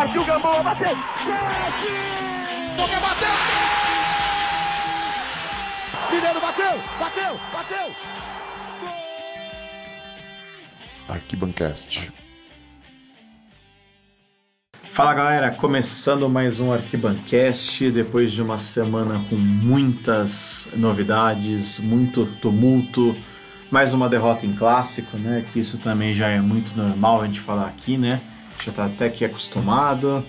Partiu Gamboa, bateu! Boca bateu! Mineiro bateu! Bateu! Bateu! Arquibancast. Fala galera, começando mais um Arquibancast, depois de uma semana com muitas novidades, muito tumulto, mais uma derrota em clássico, né? Que isso também já é muito normal a gente falar aqui, né? Já tá até aqui acostumado.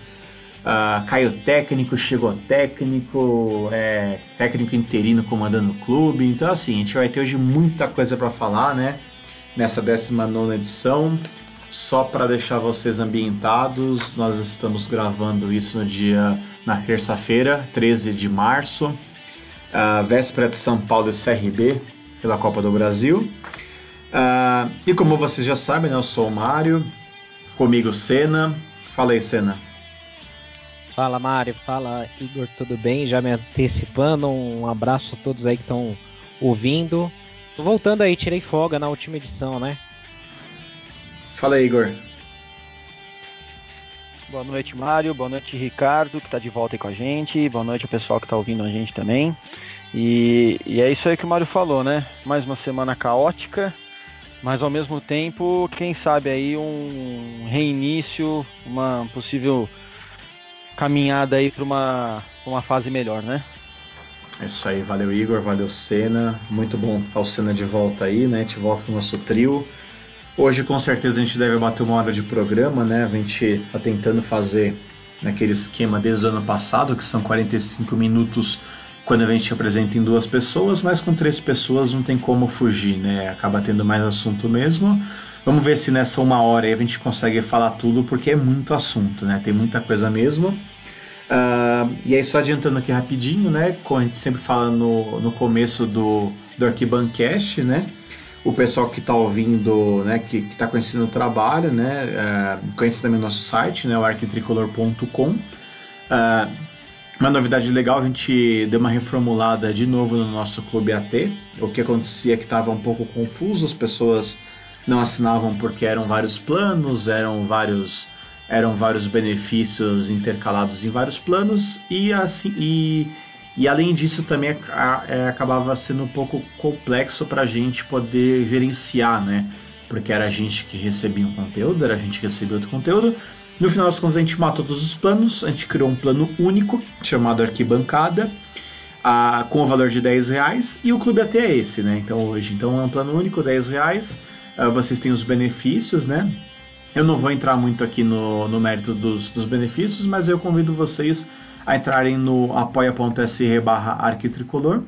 Uh, caiu técnico, chegou técnico, é, técnico interino comandando o clube. Então, assim, a gente vai ter hoje muita coisa para falar, né? Nessa 19 edição. Só para deixar vocês ambientados, nós estamos gravando isso no dia, na terça-feira, 13 de março, uh, véspera de São Paulo e CRB pela Copa do Brasil. Uh, e como vocês já sabem, né, eu sou o Mário, comigo Senna. Fala aí, Senna. Fala Mário, fala Igor, tudo bem? Já me antecipando, um abraço a todos aí que estão ouvindo. Tô voltando aí, tirei folga na última edição, né? Fala aí, Igor. Boa noite, Mário. Boa noite, Ricardo, que está de volta aí com a gente. Boa noite ao pessoal que está ouvindo a gente também. E, e, é isso aí que o Mário falou, né? Mais uma semana caótica, mas ao mesmo tempo, quem sabe aí um reinício, uma possível caminhada aí para uma, uma fase melhor, né? É isso aí, valeu Igor, valeu Senna, muito bom estar o Senna de volta aí, né? Gente volta com o nosso trio. Hoje com certeza a gente deve bater uma hora de programa, né? A gente está tentando fazer naquele esquema desde o ano passado, que são 45 minutos quando a gente apresenta em duas pessoas, mas com três pessoas não tem como fugir, né? Acaba tendo mais assunto mesmo. Vamos ver se nessa uma hora aí a gente consegue falar tudo, porque é muito assunto, né? Tem muita coisa mesmo. Uh, e aí, só adiantando aqui rapidinho, né? Como a gente sempre fala no, no começo do, do Arquibancast, né? O pessoal que está ouvindo, né? Que está conhecendo o trabalho, né? Uh, conhece também o nosso site, né? O arquitricolor.com. Uh, uma novidade legal, a gente deu uma reformulada de novo no nosso Clube AT. O que acontecia é que estava um pouco confuso, as pessoas não assinavam porque eram vários planos, eram vários eram vários benefícios intercalados em vários planos e assim e, e além disso também é, acabava sendo um pouco complexo para a gente poder gerenciar, né? Porque era a gente que recebia um conteúdo, era a gente que recebia outro conteúdo. No final das contas a gente matou todos os planos, a gente criou um plano único chamado Arquibancada. A, com o valor de 10 reais e o clube até é esse, né? Então hoje, então é um plano único, 10 reais uh, vocês têm os benefícios, né? Eu não vou entrar muito aqui no, no mérito dos, dos benefícios, mas eu convido vocês a entrarem no apoia.se barra arquitricolor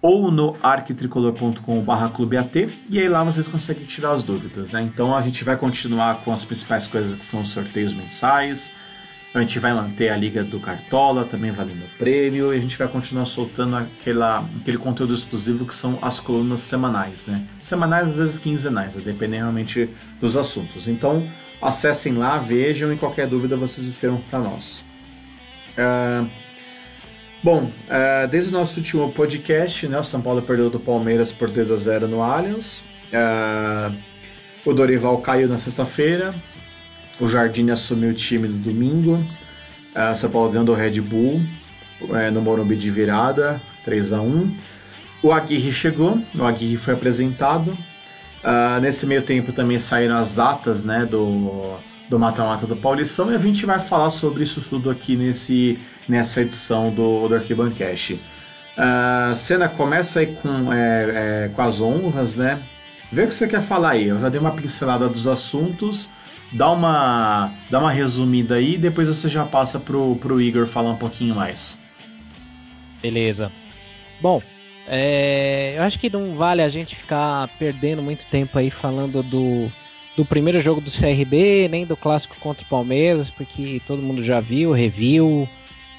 ou no arquitricolor.com.br clubeat e aí lá vocês conseguem tirar as dúvidas, né? Então a gente vai continuar com as principais coisas que são os sorteios mensais, a gente vai manter a Liga do Cartola, também valendo prêmio, e a gente vai continuar soltando aquela, aquele conteúdo exclusivo que são as colunas semanais, né? Semanais, às vezes quinzenais, dependendo realmente dos assuntos. Então, acessem lá, vejam e qualquer dúvida vocês escrevam para nós. Uh, bom, uh, desde o nosso último podcast, né, o São Paulo perdeu do Palmeiras por 2 a 0 no Allianz. Uh, o Dorival caiu na sexta-feira, o Jardim assumiu o time no domingo. Uh, São Paulo ganhou o Red Bull no Morumbi de virada, 3 a 1 O Aguirre chegou, o Aguirre foi apresentado. Nesse meio tempo também saíram as datas né, do, do mata-mata do Paulistão e a gente vai falar sobre isso tudo aqui nesse, nessa edição do, do Arquibancast. Uh, Cena começa aí com, é, é, com as honras, né? Vê o que você quer falar aí. Eu já dei uma pincelada dos assuntos dá uma, dá uma resumida aí e depois você já passa pro, pro Igor falar um pouquinho mais. Beleza. Bom, é, eu acho que não vale a gente ficar perdendo muito tempo aí falando do, do primeiro jogo do CRB, nem do clássico contra o Palmeiras, porque todo mundo já viu, reviu,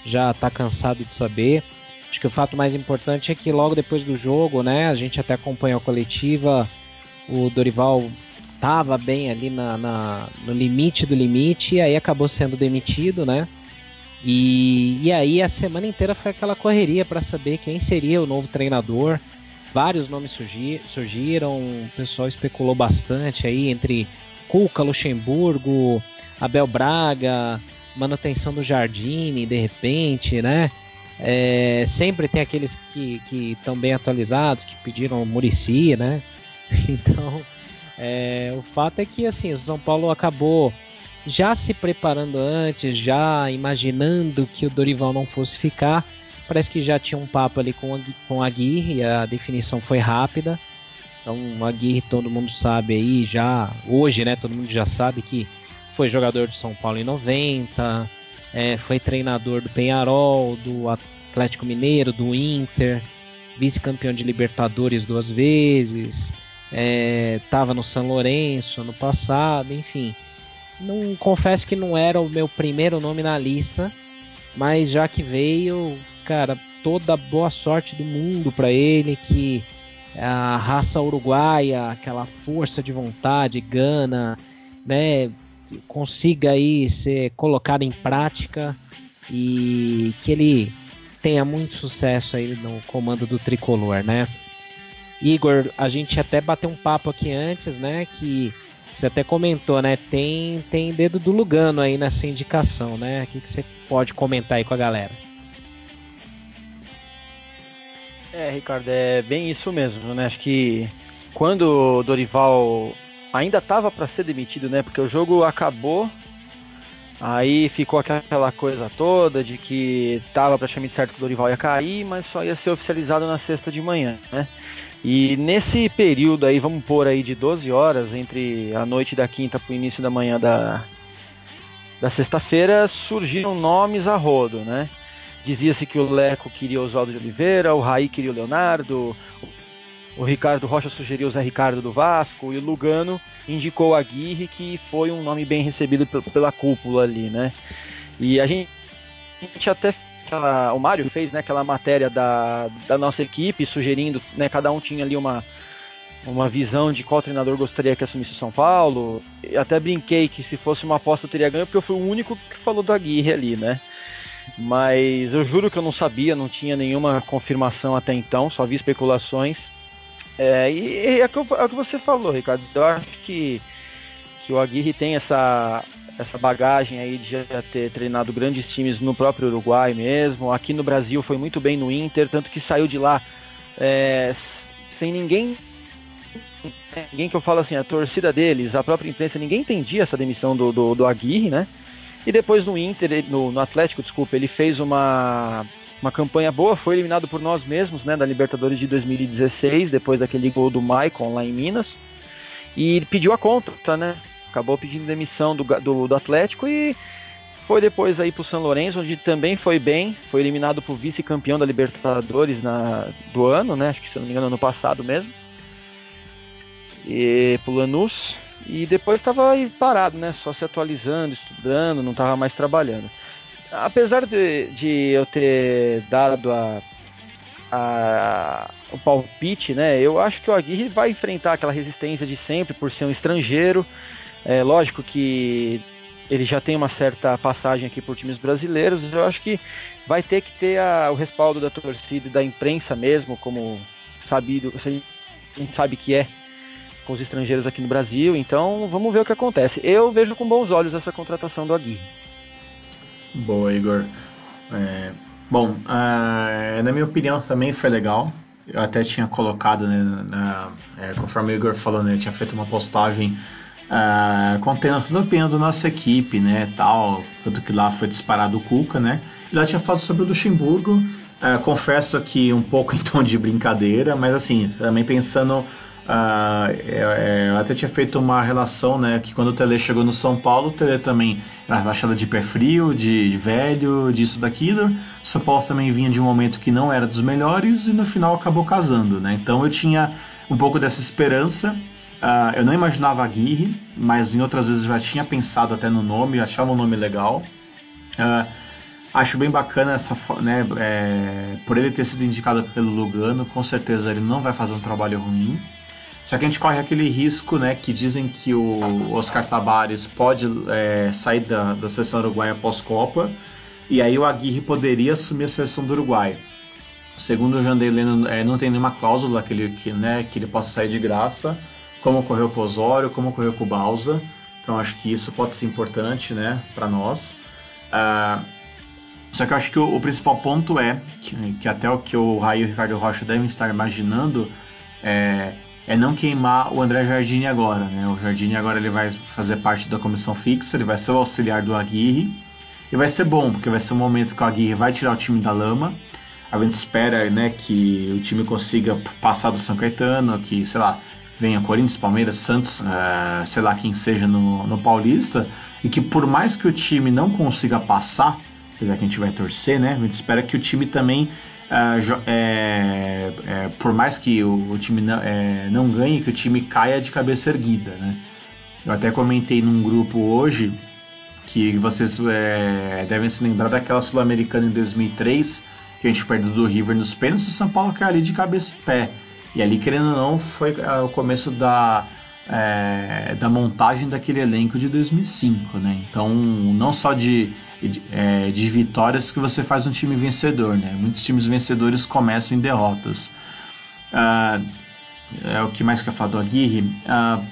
já tá cansado de saber. Acho que o fato mais importante é que logo depois do jogo, né, a gente até acompanhou a coletiva, o Dorival estava bem ali na, na, no limite do limite e aí acabou sendo demitido, né? E, e aí a semana inteira foi aquela correria para saber quem seria o novo treinador. Vários nomes surgir, surgiram, o pessoal especulou bastante aí entre Cuca, Luxemburgo, Abel Braga, manutenção do Jardine, de repente, né? É, sempre tem aqueles que estão bem atualizados, que pediram Murici, né? Então, é, o fato é que assim, o São Paulo acabou já se preparando antes, já imaginando que o Dorival não fosse ficar. Parece que já tinha um papo ali com, a, com a Aguirre, a definição foi rápida. Então, o Aguirre, todo mundo sabe aí, já hoje, né? Todo mundo já sabe que foi jogador de São Paulo em 90, é, foi treinador do Penharol, do Atlético Mineiro, do Inter, vice-campeão de Libertadores duas vezes, estava é, no São Lourenço no passado, enfim. Não confesso que não era o meu primeiro nome na lista, mas já que veio, cara, toda boa sorte do mundo para ele, que a raça uruguaia, aquela força de vontade, gana, né, consiga aí ser colocado em prática e que ele tenha muito sucesso aí no comando do tricolor, né? Igor, a gente até bateu um papo aqui antes, né, que você até comentou, né? Tem, tem dedo do Lugano aí nessa indicação, né? O que, que você pode comentar aí com a galera? É, Ricardo, é bem isso mesmo, né? Acho que quando o Dorival ainda estava para ser demitido, né? Porque o jogo acabou, aí ficou aquela coisa toda de que estava praticamente certo que o Dorival ia cair, mas só ia ser oficializado na sexta de manhã, né? E nesse período aí, vamos pôr aí de 12 horas, entre a noite da quinta para o início da manhã da, da sexta-feira, surgiram nomes a rodo, né? Dizia-se que o Leco queria Oswaldo de Oliveira, o Raí queria o Leonardo, o Ricardo Rocha sugeriu o Zé Ricardo do Vasco e o Lugano indicou a Aguirre, que foi um nome bem recebido pela cúpula ali, né? E a gente, a gente até o Mário fez né, aquela matéria da, da nossa equipe sugerindo, né, cada um tinha ali uma, uma visão de qual treinador gostaria que assumisse o São Paulo. Eu até brinquei que se fosse uma aposta eu teria ganho, porque eu fui o único que falou do Aguirre ali, né? Mas eu juro que eu não sabia, não tinha nenhuma confirmação até então, só vi especulações. É, e é, o que, é que você falou, Ricardo. Eu acho que, que o Aguirre tem essa, essa bagagem aí de já ter treinado grandes times no próprio Uruguai mesmo. Aqui no Brasil foi muito bem no Inter, tanto que saiu de lá é, sem ninguém. Ninguém que eu falo assim, a torcida deles, a própria imprensa, ninguém entendia essa demissão do, do, do Aguirre, né? E depois no Inter, no, no Atlético, desculpa, ele fez uma, uma campanha boa, foi eliminado por nós mesmos, né, da Libertadores de 2016, depois daquele gol do Maicon lá em Minas. E pediu a conta, né? Acabou pedindo demissão do, do, do Atlético e foi depois aí pro São Lourenço, onde também foi bem, foi eliminado pro vice-campeão da Libertadores na, do ano, né? Acho que se não me engano ano passado mesmo. E pro Lanús. E depois estava parado, né? Só se atualizando, estudando, não estava mais trabalhando. Apesar de, de eu ter dado a, a, o palpite, né? Eu acho que o Aguirre vai enfrentar aquela resistência de sempre por ser um estrangeiro. É lógico que ele já tem uma certa passagem aqui por times brasileiros. Eu acho que vai ter que ter a, o respaldo da torcida e da imprensa mesmo, como sabido, a gente sabe que é com os estrangeiros aqui no Brasil. Então vamos ver o que acontece. Eu vejo com bons olhos essa contratação do Aguirre. Boa, Igor. É, bom, uh, na minha opinião também foi legal. Eu até tinha colocado, né, na, é, conforme o Igor falou, né, eu tinha feito uma postagem uh, contendo a opinião da nossa equipe, né, tal, tanto que lá foi disparado o Cuca, né, e lá tinha falado sobre o Luxemburgo, uh, confesso que um pouco em tom de brincadeira, mas assim, também pensando Uh, eu até tinha feito uma relação, né, que quando o Tele chegou no São Paulo, o Tele também era achado de pé frio, de, velho, disso, daquilo. São Paulo também vinha de um momento que não era dos melhores e no final acabou casando, né. Então eu tinha um pouco dessa esperança. Uh, eu não imaginava Aguirre, mas em outras vezes já tinha pensado até no nome, achava um nome legal. Uh, acho bem bacana essa, né, é, por ele ter sido indicado pelo Lugano, com certeza ele não vai fazer um trabalho ruim. Só que a gente corre aquele risco, né, que dizem que o Oscar Tabares pode é, sair da, da seleção uruguaia pós-Copa, e aí o Aguirre poderia assumir a seleção do Uruguai. Segundo o Jandeleno, é, não tem nenhuma cláusula que ele, que, né, que ele possa sair de graça, como ocorreu com o Osório, como ocorreu com o Balsa. Então acho que isso pode ser importante né, para nós. Uh, só que eu acho que o, o principal ponto é que, que, até o que o Raio e o Ricardo Rocha devem estar imaginando é, é não queimar o André Jardine agora, né? O Jardine agora ele vai fazer parte da comissão fixa, ele vai ser o auxiliar do Aguirre e vai ser bom, porque vai ser um momento que o Aguirre vai tirar o time da lama. A gente espera né, que o time consiga passar do São Caetano, que, sei lá, venha Corinthians, Palmeiras, Santos, uh, sei lá quem seja no, no Paulista, e que por mais que o time não consiga passar, apesar que a gente vai torcer, né? A gente espera que o time também, uh, é, é, por mais que o, o time não, é, não ganhe, que o time caia de cabeça erguida, né? Eu até comentei num grupo hoje que vocês é, devem se lembrar daquela Sul-Americana em 2003, que a gente perdeu do River nos pênaltis, o São Paulo caiu ali de cabeça e pé. E ali, querendo ou não, foi uh, o começo da, é, da montagem daquele elenco de 2005, né? Então, não só de, de, é, de, vitórias que você faz um time vencedor, né? Muitos times vencedores começam em derrotas. Uh, é o que mais que eu falo do Aguirre. Uh,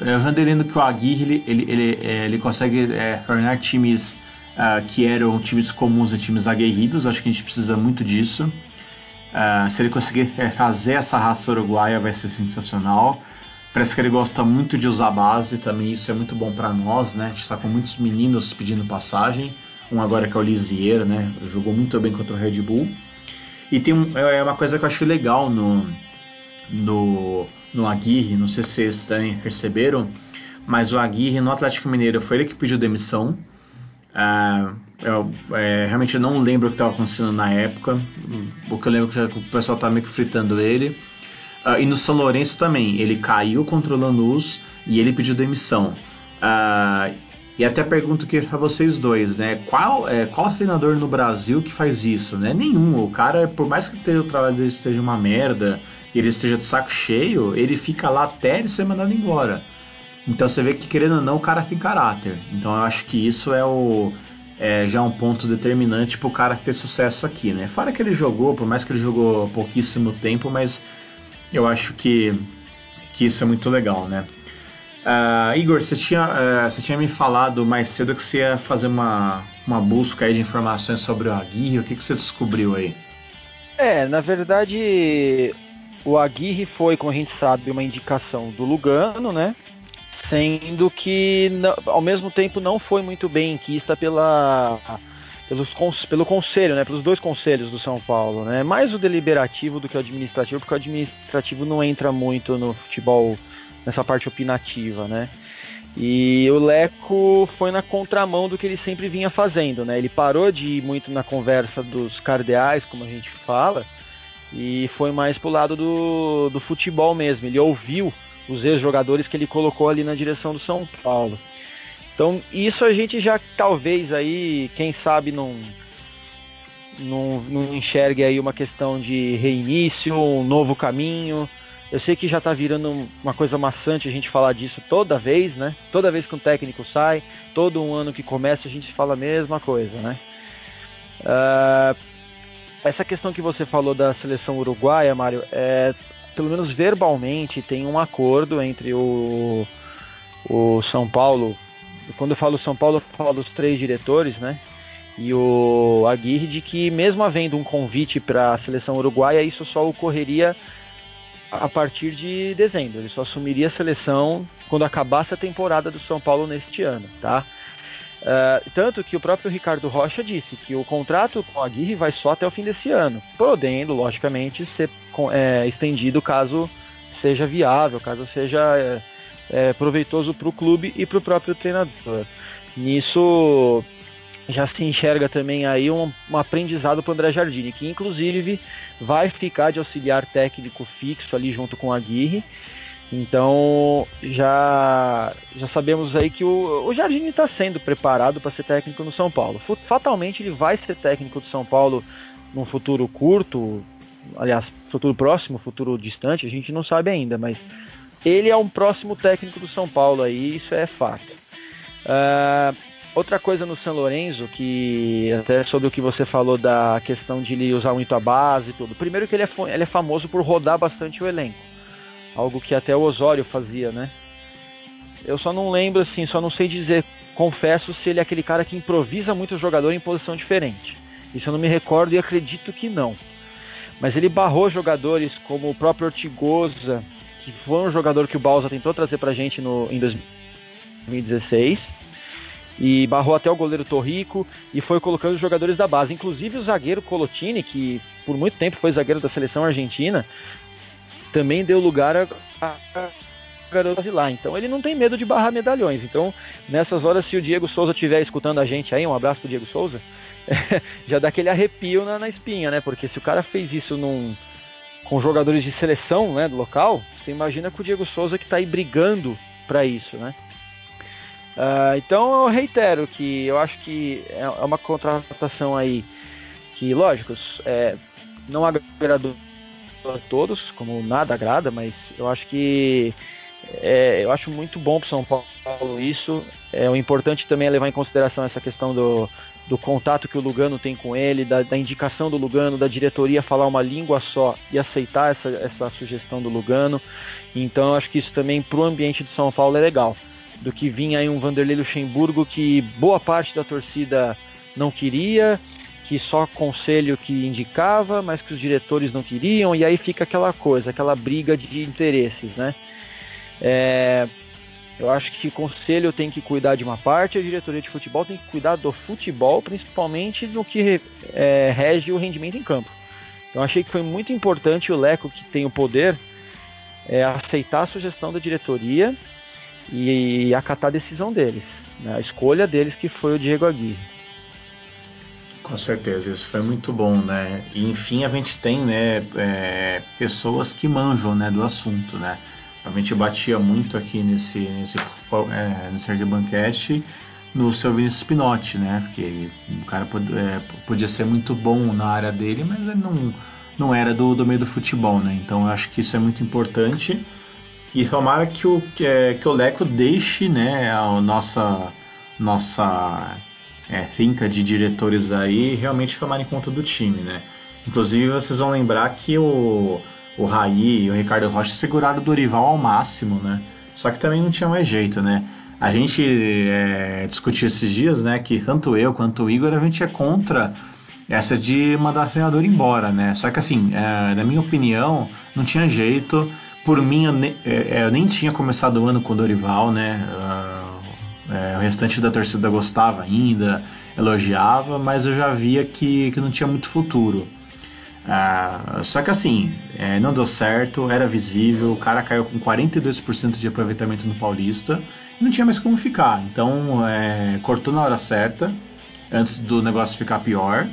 eu lendo que o Aguirre ele, ele, é, ele consegue é, tornar times uh, que eram times comuns a times aguerridos. Acho que a gente precisa muito disso. Uh, se ele conseguir é, fazer essa raça uruguaia, vai ser sensacional. Parece que ele gosta muito de usar base, também isso é muito bom para nós, né? A gente está com muitos meninos pedindo passagem. Um agora que é o Lisieiro, né? Jogou muito bem contra o Red Bull. E tem um, é uma coisa que eu acho legal no, no, no Aguirre, não sei se vocês também perceberam, mas o Aguirre no Atlético Mineiro foi ele que pediu demissão. Uh, eu é, realmente não lembro o que estava acontecendo na época. O que eu lembro é que o pessoal estava meio que fritando ele. Uh, e no São Lourenço também, ele caiu contra o Lanús e ele pediu demissão. Uh, e até pergunto aqui para vocês dois, né? Qual, é, qual treinador no Brasil que faz isso, né? Nenhum. O cara, por mais que o trabalho dele esteja uma merda, ele esteja de saco cheio, ele fica lá até ele ser mandado embora. Então você vê que, querendo ou não, o cara tem caráter. Então eu acho que isso é o é já um ponto determinante para o cara ter sucesso aqui, né? Fora que ele jogou, por mais que ele jogou pouquíssimo tempo, mas eu acho que, que isso é muito legal, né? Uh, Igor, você tinha, uh, você tinha me falado mais cedo que você ia fazer uma, uma busca aí de informações sobre o Aguirre. O que, que você descobriu aí? É, na verdade, o Aguirre foi, como a gente sabe, uma indicação do Lugano, né? Sendo que, ao mesmo tempo, não foi muito bem inquista pela, pelos, pelo conselho, né? Pelos dois conselhos do São Paulo, né? Mais o deliberativo do que o administrativo, porque o administrativo não entra muito no futebol, nessa parte opinativa, né? E o Leco foi na contramão do que ele sempre vinha fazendo, né? Ele parou de ir muito na conversa dos cardeais, como a gente fala, e foi mais pro lado do, do futebol mesmo. Ele ouviu os ex-jogadores que ele colocou ali na direção do São Paulo. Então, isso a gente já talvez aí, quem sabe, não, não, não enxergue aí uma questão de reinício, um novo caminho. Eu sei que já está virando uma coisa maçante a gente falar disso toda vez, né? Toda vez que um técnico sai, todo um ano que começa a gente fala a mesma coisa, né? Uh, essa questão que você falou da seleção uruguaia, Mário, é, pelo menos verbalmente tem um acordo entre o, o São Paulo, quando eu falo São Paulo, eu falo dos três diretores, né? E o Aguirre de que mesmo havendo um convite para a seleção uruguaia, isso só ocorreria a partir de dezembro. Ele só assumiria a seleção quando acabasse a temporada do São Paulo neste ano, tá? Uh, tanto que o próprio Ricardo Rocha disse que o contrato com a Aguirre vai só até o fim desse ano, podendo, logicamente, ser é, estendido caso seja viável, caso seja é, proveitoso para o clube e para o próprio treinador. Nisso já se enxerga também aí um, um aprendizado para André Jardini, que inclusive vai ficar de auxiliar técnico fixo ali junto com a Aguirre então já já sabemos aí que o, o Jardine está sendo preparado para ser técnico no São Paulo. Fatalmente ele vai ser técnico do São Paulo num futuro curto, aliás, futuro próximo, futuro distante, a gente não sabe ainda, mas ele é um próximo técnico do São Paulo aí, isso é fato. Uh, outra coisa no São Lourenço, que até sobre o que você falou da questão de ele usar muito a base e tudo. Primeiro que ele é, ele é famoso por rodar bastante o elenco algo que até o Osório fazia, né? Eu só não lembro, assim, só não sei dizer, confesso, se ele é aquele cara que improvisa muito o jogador em posição diferente. Isso eu não me recordo e acredito que não. Mas ele barrou jogadores como o próprio Ortigosa, que foi um jogador que o Balsa tentou trazer pra gente no, em 2016. E barrou até o goleiro Torrico e foi colocando os jogadores da base. Inclusive o zagueiro Colotini, que por muito tempo foi zagueiro da seleção argentina, também deu lugar a, a, a garotas lá. Então ele não tem medo de barrar medalhões. Então, nessas horas, se o Diego Souza estiver escutando a gente aí, um abraço pro Diego Souza, já dá aquele arrepio na, na, espinha, né? Porque se o cara fez isso num, com jogadores de seleção né, do local, você imagina com o Diego Souza que está aí brigando para isso, né? Uh, então eu reitero que eu acho que é, é uma contratação aí que, lógico, é, não agradou a todos, como nada agrada, mas eu acho que é, eu acho muito bom para São Paulo isso. É, o importante também é levar em consideração essa questão do, do contato que o Lugano tem com ele, da, da, indicação do Lugano, da diretoria falar uma língua só e aceitar essa, essa sugestão do Lugano. Então eu acho que isso também para o ambiente de São Paulo é legal. Do que vinha aí um Vanderlei Luxemburgo que boa parte da torcida não queria, que só conselho que indicava, mas que os diretores não queriam, e aí fica aquela coisa, aquela briga de interesses, né? É, eu acho que o conselho tem que cuidar de uma parte, a diretoria de futebol tem que cuidar do futebol, principalmente no que é, rege o rendimento em campo. Então achei que foi muito importante o Leco, que tem o poder, é, aceitar a sugestão da diretoria e acatar a decisão deles, né? a escolha deles que foi o Diego Aguirre. Com certeza, isso foi muito bom, né? E enfim, a gente tem, né, é, pessoas que manjam, né, do assunto, né? A gente batia muito aqui nesse nesse é, nesse de banquete no seu Vinícius Pinotti, né? Porque o cara pod, é, podia ser muito bom na área dele, mas ele não, não era do, do meio do futebol, né? Então eu acho que isso é muito importante. E tomara que o, que, é, que o Leco deixe né, a nossa, nossa é, finca de diretores aí realmente tomarem conta do time, né? Inclusive vocês vão lembrar que o, o Raí e o Ricardo Rocha seguraram o Dorival ao máximo, né? Só que também não tinha mais jeito, né? A gente é, discutiu esses dias, né, que tanto eu quanto o Igor a gente é contra essa de mandar o treinador embora, né? Só que assim, é, na minha opinião, não tinha jeito. Por mim, eu, ne, é, eu nem tinha começado o ano com o Dorival, né? Uh, é, o restante da torcida gostava ainda, elogiava, mas eu já via que, que não tinha muito futuro. Ah, só que assim, é, não deu certo, era visível, o cara caiu com 42% de aproveitamento no Paulista e não tinha mais como ficar. Então é, cortou na hora certa, antes do negócio ficar pior.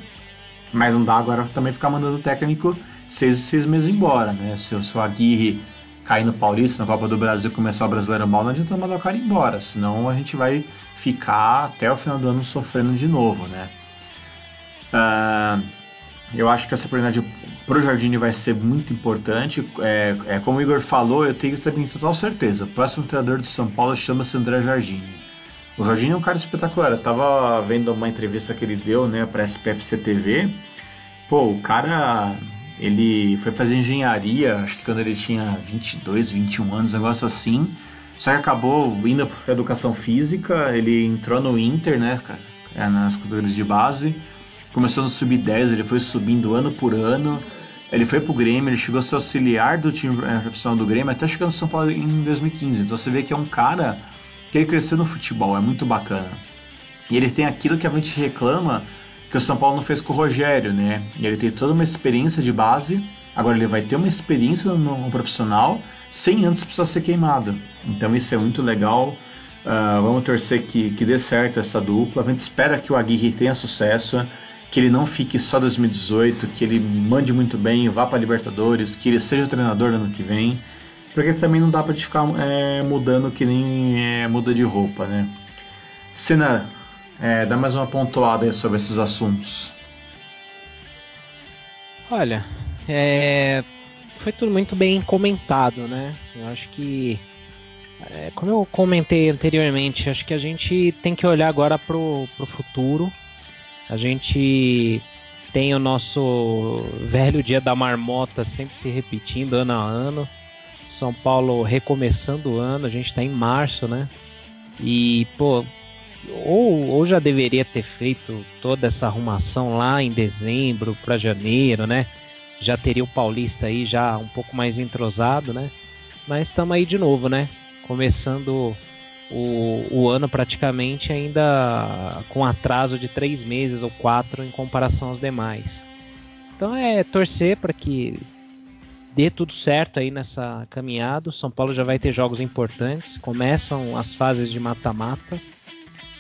Mas não dá agora também ficar mandando o técnico seis, seis meses embora, né? Se, o Aguirre cair no Paulista, na Copa do Brasil, começar o Brasileiro mal, não adianta mandar o cara embora, senão a gente vai ficar até o final do ano sofrendo de novo, né? Uh, eu acho que essa oportunidade pro Jardine vai ser muito importante. É, é, como o Igor falou, eu tenho também total certeza. O próximo treinador de São Paulo chama-se André Jardine. O Jardine é um cara espetacular. Eu tava vendo uma entrevista que ele deu, né, para SPFC TV. Pô, o cara ele foi fazer engenharia, acho que quando ele tinha 22, 21 anos, um negócio assim. Só que acabou indo para educação física, ele entrou no Inter, né, é, nas categorias de base. Começou no sub-10, ele foi subindo ano por ano. Ele foi pro Grêmio, ele chegou a ser auxiliar do time é, profissional do Grêmio até chegar no São Paulo em 2015. Então você vê que é um cara que ele cresceu no futebol, é muito bacana. E ele tem aquilo que a gente reclama que o São Paulo não fez com o Rogério, né? Ele tem toda uma experiência de base, agora ele vai ter uma experiência no profissional sem antes precisar ser queimado. Então isso é muito legal. Uh, vamos torcer que, que dê certo essa dupla. A gente espera que o Aguirre tenha sucesso, que ele não fique só 2018, que ele mande muito bem, vá para Libertadores, que ele seja o treinador no ano que vem, porque também não dá para ficar é, mudando que nem é, muda de roupa, né? Cena é, dá mais uma pontuada sobre esses assuntos. Olha, é, foi tudo muito bem comentado, né? Eu acho que, é, como eu comentei anteriormente, acho que a gente tem que olhar agora pro, pro futuro. A gente tem o nosso velho dia da marmota sempre se repetindo ano a ano. São Paulo recomeçando o ano, a gente está em março, né? E, pô, ou, ou já deveria ter feito toda essa arrumação lá em dezembro para janeiro, né? Já teria o Paulista aí já um pouco mais entrosado, né? Mas estamos aí de novo, né? Começando o, o ano praticamente ainda com atraso de três meses ou quatro em comparação aos demais. Então é torcer para que dê tudo certo aí nessa caminhada. O São Paulo já vai ter jogos importantes. Começam as fases de mata-mata,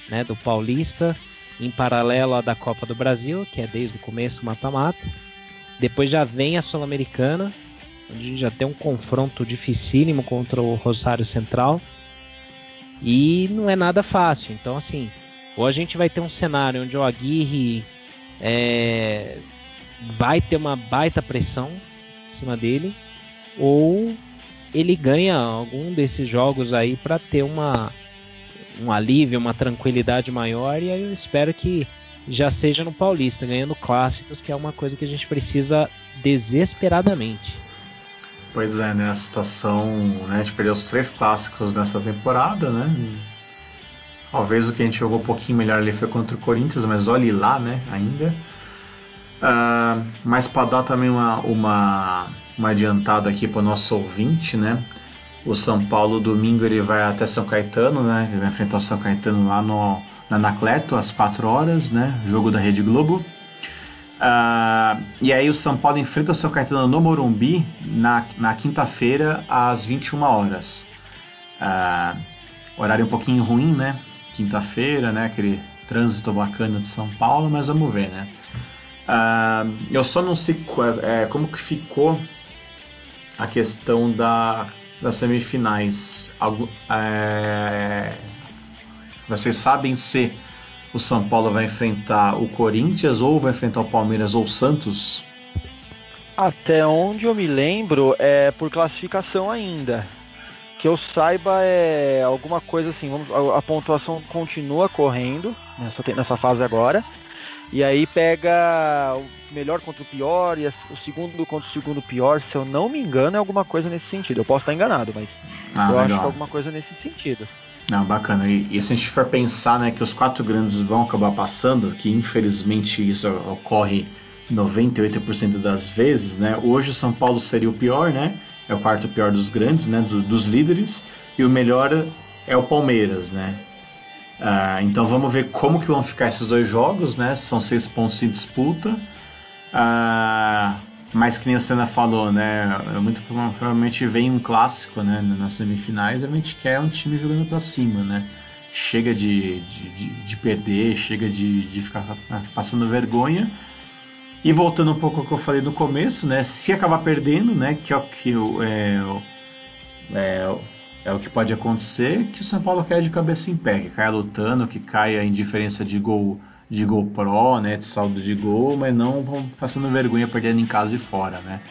né, do Paulista, em paralelo à da Copa do Brasil, que é desde o começo mata-mata. Depois já vem a Sul-Americana, onde já tem um confronto dificílimo contra o Rosário Central. E não é nada fácil. Então, assim, ou a gente vai ter um cenário onde o Aguirre é, vai ter uma baita pressão cima dele, ou ele ganha algum desses jogos aí para ter uma um alívio, uma tranquilidade maior e aí eu espero que já seja no Paulista, ganhando clássicos, que é uma coisa que a gente precisa desesperadamente. Pois é, né? A situação, né? A gente perdeu os três clássicos nessa temporada, né? Talvez o que a gente jogou um pouquinho melhor ali foi contra o Corinthians, mas olhe lá, né? Ainda. Uh, mas para dar também uma, uma, uma adiantada aqui para o nosso ouvinte, né? O São Paulo domingo ele vai até São Caetano, né? Ele vai enfrentar o São Caetano lá no, na Anacleto às 4 horas, né? Jogo da Rede Globo. Uh, e aí o São Paulo enfrenta o São Caetano no Morumbi na, na quinta-feira às 21 horas. Uh, horário um pouquinho ruim, né? Quinta-feira, né? Aquele trânsito bacana de São Paulo, mas vamos ver, né? Uh, eu só não sei é, como que ficou a questão da, das semifinais. Algo, é, vocês sabem se o São Paulo vai enfrentar o Corinthians ou vai enfrentar o Palmeiras ou o Santos? Até onde eu me lembro é por classificação ainda. Que eu saiba é alguma coisa assim, vamos, a, a pontuação continua correndo nessa, nessa fase agora. E aí pega o melhor contra o pior e o segundo contra o segundo pior, se eu não me engano, é alguma coisa nesse sentido. Eu posso estar enganado, mas ah, eu legal. acho que é alguma coisa nesse sentido. Não, bacana. E, e, se a gente for pensar né, que os quatro grandes vão acabar passando, que infelizmente isso ocorre 98% das vezes, né? Hoje o São Paulo seria o pior, né? É o quarto pior dos grandes, né? Do, dos líderes. E o melhor é o Palmeiras, né? Uh, então vamos ver como que vão ficar esses dois jogos, né? São seis pontos em disputa. Uh, mas que nem a Senna falou, né? Muito provavelmente vem um clássico, né? Nas semifinais, a gente quer um time jogando para cima, né? Chega de, de, de, perder, chega de, de ficar passando vergonha. E voltando um pouco ao que eu falei no começo, né? Se acabar perdendo, né? Que é o que é, é, é o que pode acontecer que o São Paulo caia de cabeça em pé, que caia lutando, que caia em diferença de gol de gol pro, né, de saldo de gol, mas não passando vergonha perdendo em casa e fora, né.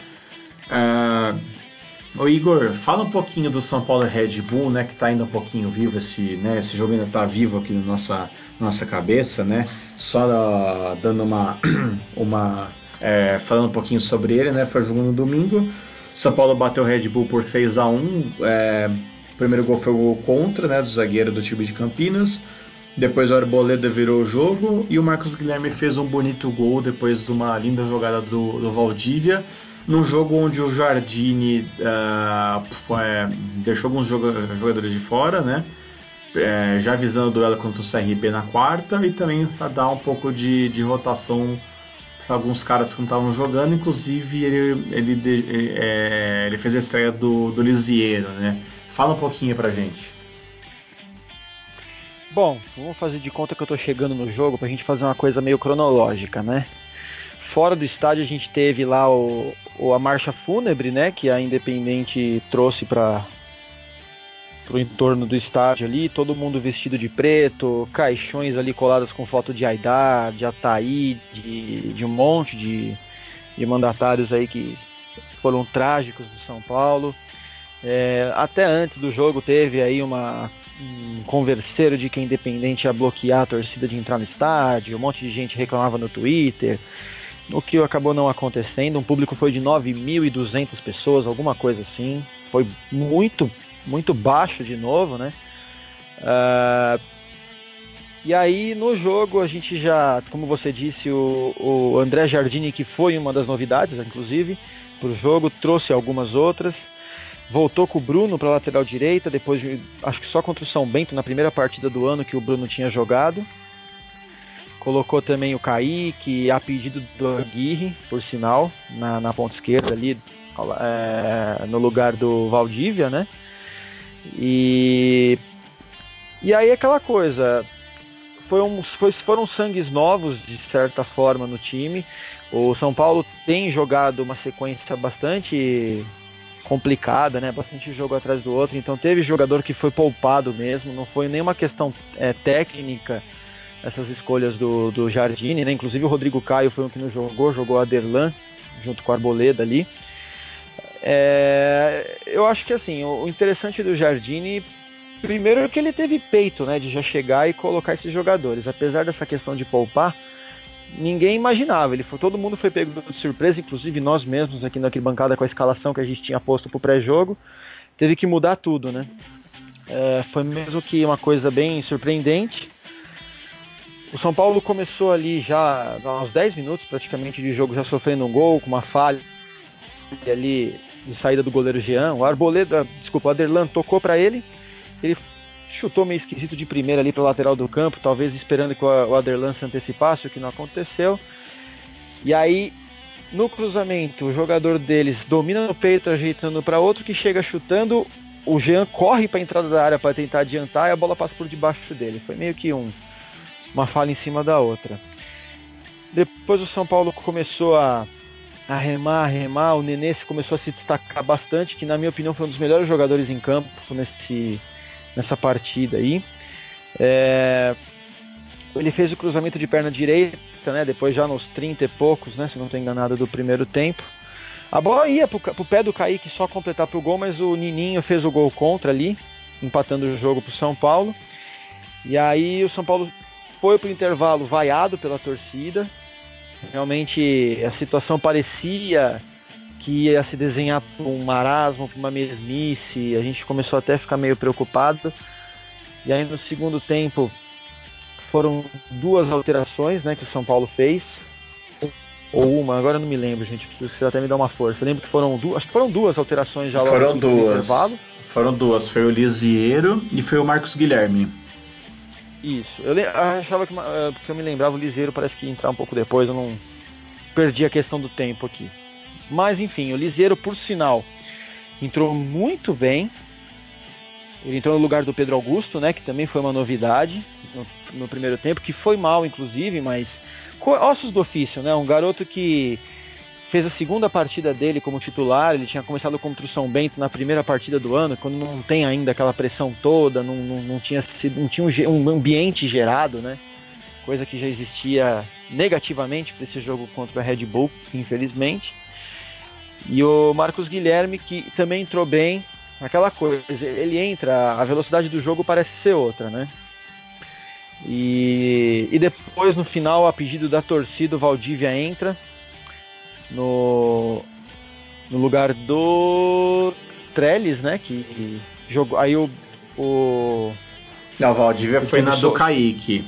Uh, Igor, fala um pouquinho do São Paulo Red Bull, né, que está ainda um pouquinho vivo esse, né, esse jogo ainda está vivo aqui na nossa nossa cabeça, né, só uh, dando uma uma é, falando um pouquinho sobre ele, né, foi jogo no domingo, São Paulo bateu o Red Bull por 3 a 1 é, o primeiro gol foi o gol contra, né, do zagueiro do time de Campinas. Depois o Arboleda virou o jogo e o Marcos Guilherme fez um bonito gol depois de uma linda jogada do, do Valdívia. Num jogo onde o Jardine uh, deixou alguns jogadores de fora, né? É, já visando o duelo contra o CRB na quarta e também para dar um pouco de, de rotação para alguns caras que não estavam jogando. Inclusive, ele, ele, ele, é, ele fez a estreia do, do Lisieiro, né? Fala um pouquinho pra gente. Bom, vamos fazer de conta que eu tô chegando no jogo pra gente fazer uma coisa meio cronológica, né? Fora do estádio a gente teve lá o, o a marcha fúnebre, né? Que a Independente trouxe para pro entorno do estádio ali, todo mundo vestido de preto, caixões ali colados com foto de Aidar, de Ataí, de, de um monte de, de mandatários aí que foram trágicos de São Paulo. É, até antes do jogo teve aí uma, um converseiro de que Independente ia bloquear a torcida de entrar no estádio, um monte de gente reclamava no Twitter. o que acabou não acontecendo. Um público foi de 9.200 pessoas, alguma coisa assim. Foi muito, muito baixo de novo, né? Uh, e aí no jogo a gente já, como você disse, o, o André Jardini, que foi uma das novidades, inclusive, para o jogo, trouxe algumas outras. Voltou com o Bruno para lateral direita, depois de, acho que só contra o São Bento na primeira partida do ano que o Bruno tinha jogado. Colocou também o Kaique, a pedido do Aguirre, por sinal, na, na ponta esquerda ali, é, no lugar do Valdívia, né? E, e aí aquela coisa, foi um, foi, foram sangues novos, de certa forma, no time. O São Paulo tem jogado uma sequência bastante complicada, né? Bastante jogo atrás do outro. Então teve jogador que foi poupado mesmo. Não foi nenhuma questão é, técnica essas escolhas do, do Jardine, né? Inclusive o Rodrigo Caio foi um que não jogou, jogou a Derlan junto com a Arboleda ali. É, eu acho que assim, o interessante do Jardine, primeiro é que ele teve peito, né, de já chegar e colocar esses jogadores. Apesar dessa questão de poupar, ninguém imaginava. Ele foi, todo mundo foi pego de surpresa, inclusive nós mesmos aqui na bancada com a escalação que a gente tinha posto pro pré-jogo, teve que mudar tudo, né? É, foi mesmo que uma coisa bem surpreendente. O São Paulo começou ali já aos 10 minutos praticamente de jogo, já sofrendo um gol, com uma falha ali de saída do goleiro Jean. O Arboleda, desculpa, o Aderlan tocou para ele, ele chutou meio esquisito de primeira ali para lateral do campo, talvez esperando que o Aderlan se antecipasse, o que não aconteceu. E aí, no cruzamento, o jogador deles domina no peito, ajeitando para outro que chega chutando. O Jean corre para a entrada da área para tentar adiantar e a bola passa por debaixo dele. Foi meio que um uma falha em cima da outra. Depois o São Paulo começou a, a remar, a remar, o Nenê começou a se destacar bastante, que na minha opinião foi um dos melhores jogadores em campo nesse, nessa partida aí. É, ele fez o cruzamento de perna direita, né, depois já nos 30 e poucos, né, se não estou enganado, do primeiro tempo. A bola ia pro, pro pé do Kaique só completar pro gol, mas o Nininho fez o gol contra ali, empatando o jogo pro São Paulo. E aí o São Paulo foi para o intervalo vaiado pela torcida. Realmente a situação parecia que ia se desenhar para um marasmo, para uma mesmice. A gente começou até a ficar meio preocupado. E aí no segundo tempo foram duas alterações né, que o São Paulo fez. Ou uma, agora eu não me lembro, gente. Precisa até me dar uma força. Eu lembro que foram duas. Acho que foram duas alterações já logo foram duas. intervalo. Foram duas. Foi o Lisieiro e foi o Marcos Guilherme. Isso. Eu achava que, porque eu me lembrava, o Liseiro parece que ia entrar um pouco depois, eu não perdi a questão do tempo aqui. Mas enfim, o Liseiro, por sinal, entrou muito bem. Ele entrou no lugar do Pedro Augusto, né, que também foi uma novidade no, no primeiro tempo, que foi mal, inclusive, mas ossos do ofício, né? Um garoto que fez a segunda partida dele como titular. Ele tinha começado contra o São Bento na primeira partida do ano, quando não tem ainda aquela pressão toda, não, não, não tinha, sido, não tinha um, um, ambiente gerado, né? Coisa que já existia negativamente para esse jogo contra a Red Bull, infelizmente. E o Marcos Guilherme, que também entrou bem, aquela coisa, ele entra, a velocidade do jogo parece ser outra, né? E, e depois, no final, a pedido da torcida, o Valdívia entra, no, no lugar do Trellis, né? Que jogou. Aí o. o não, o Valdívia foi na do Kaique.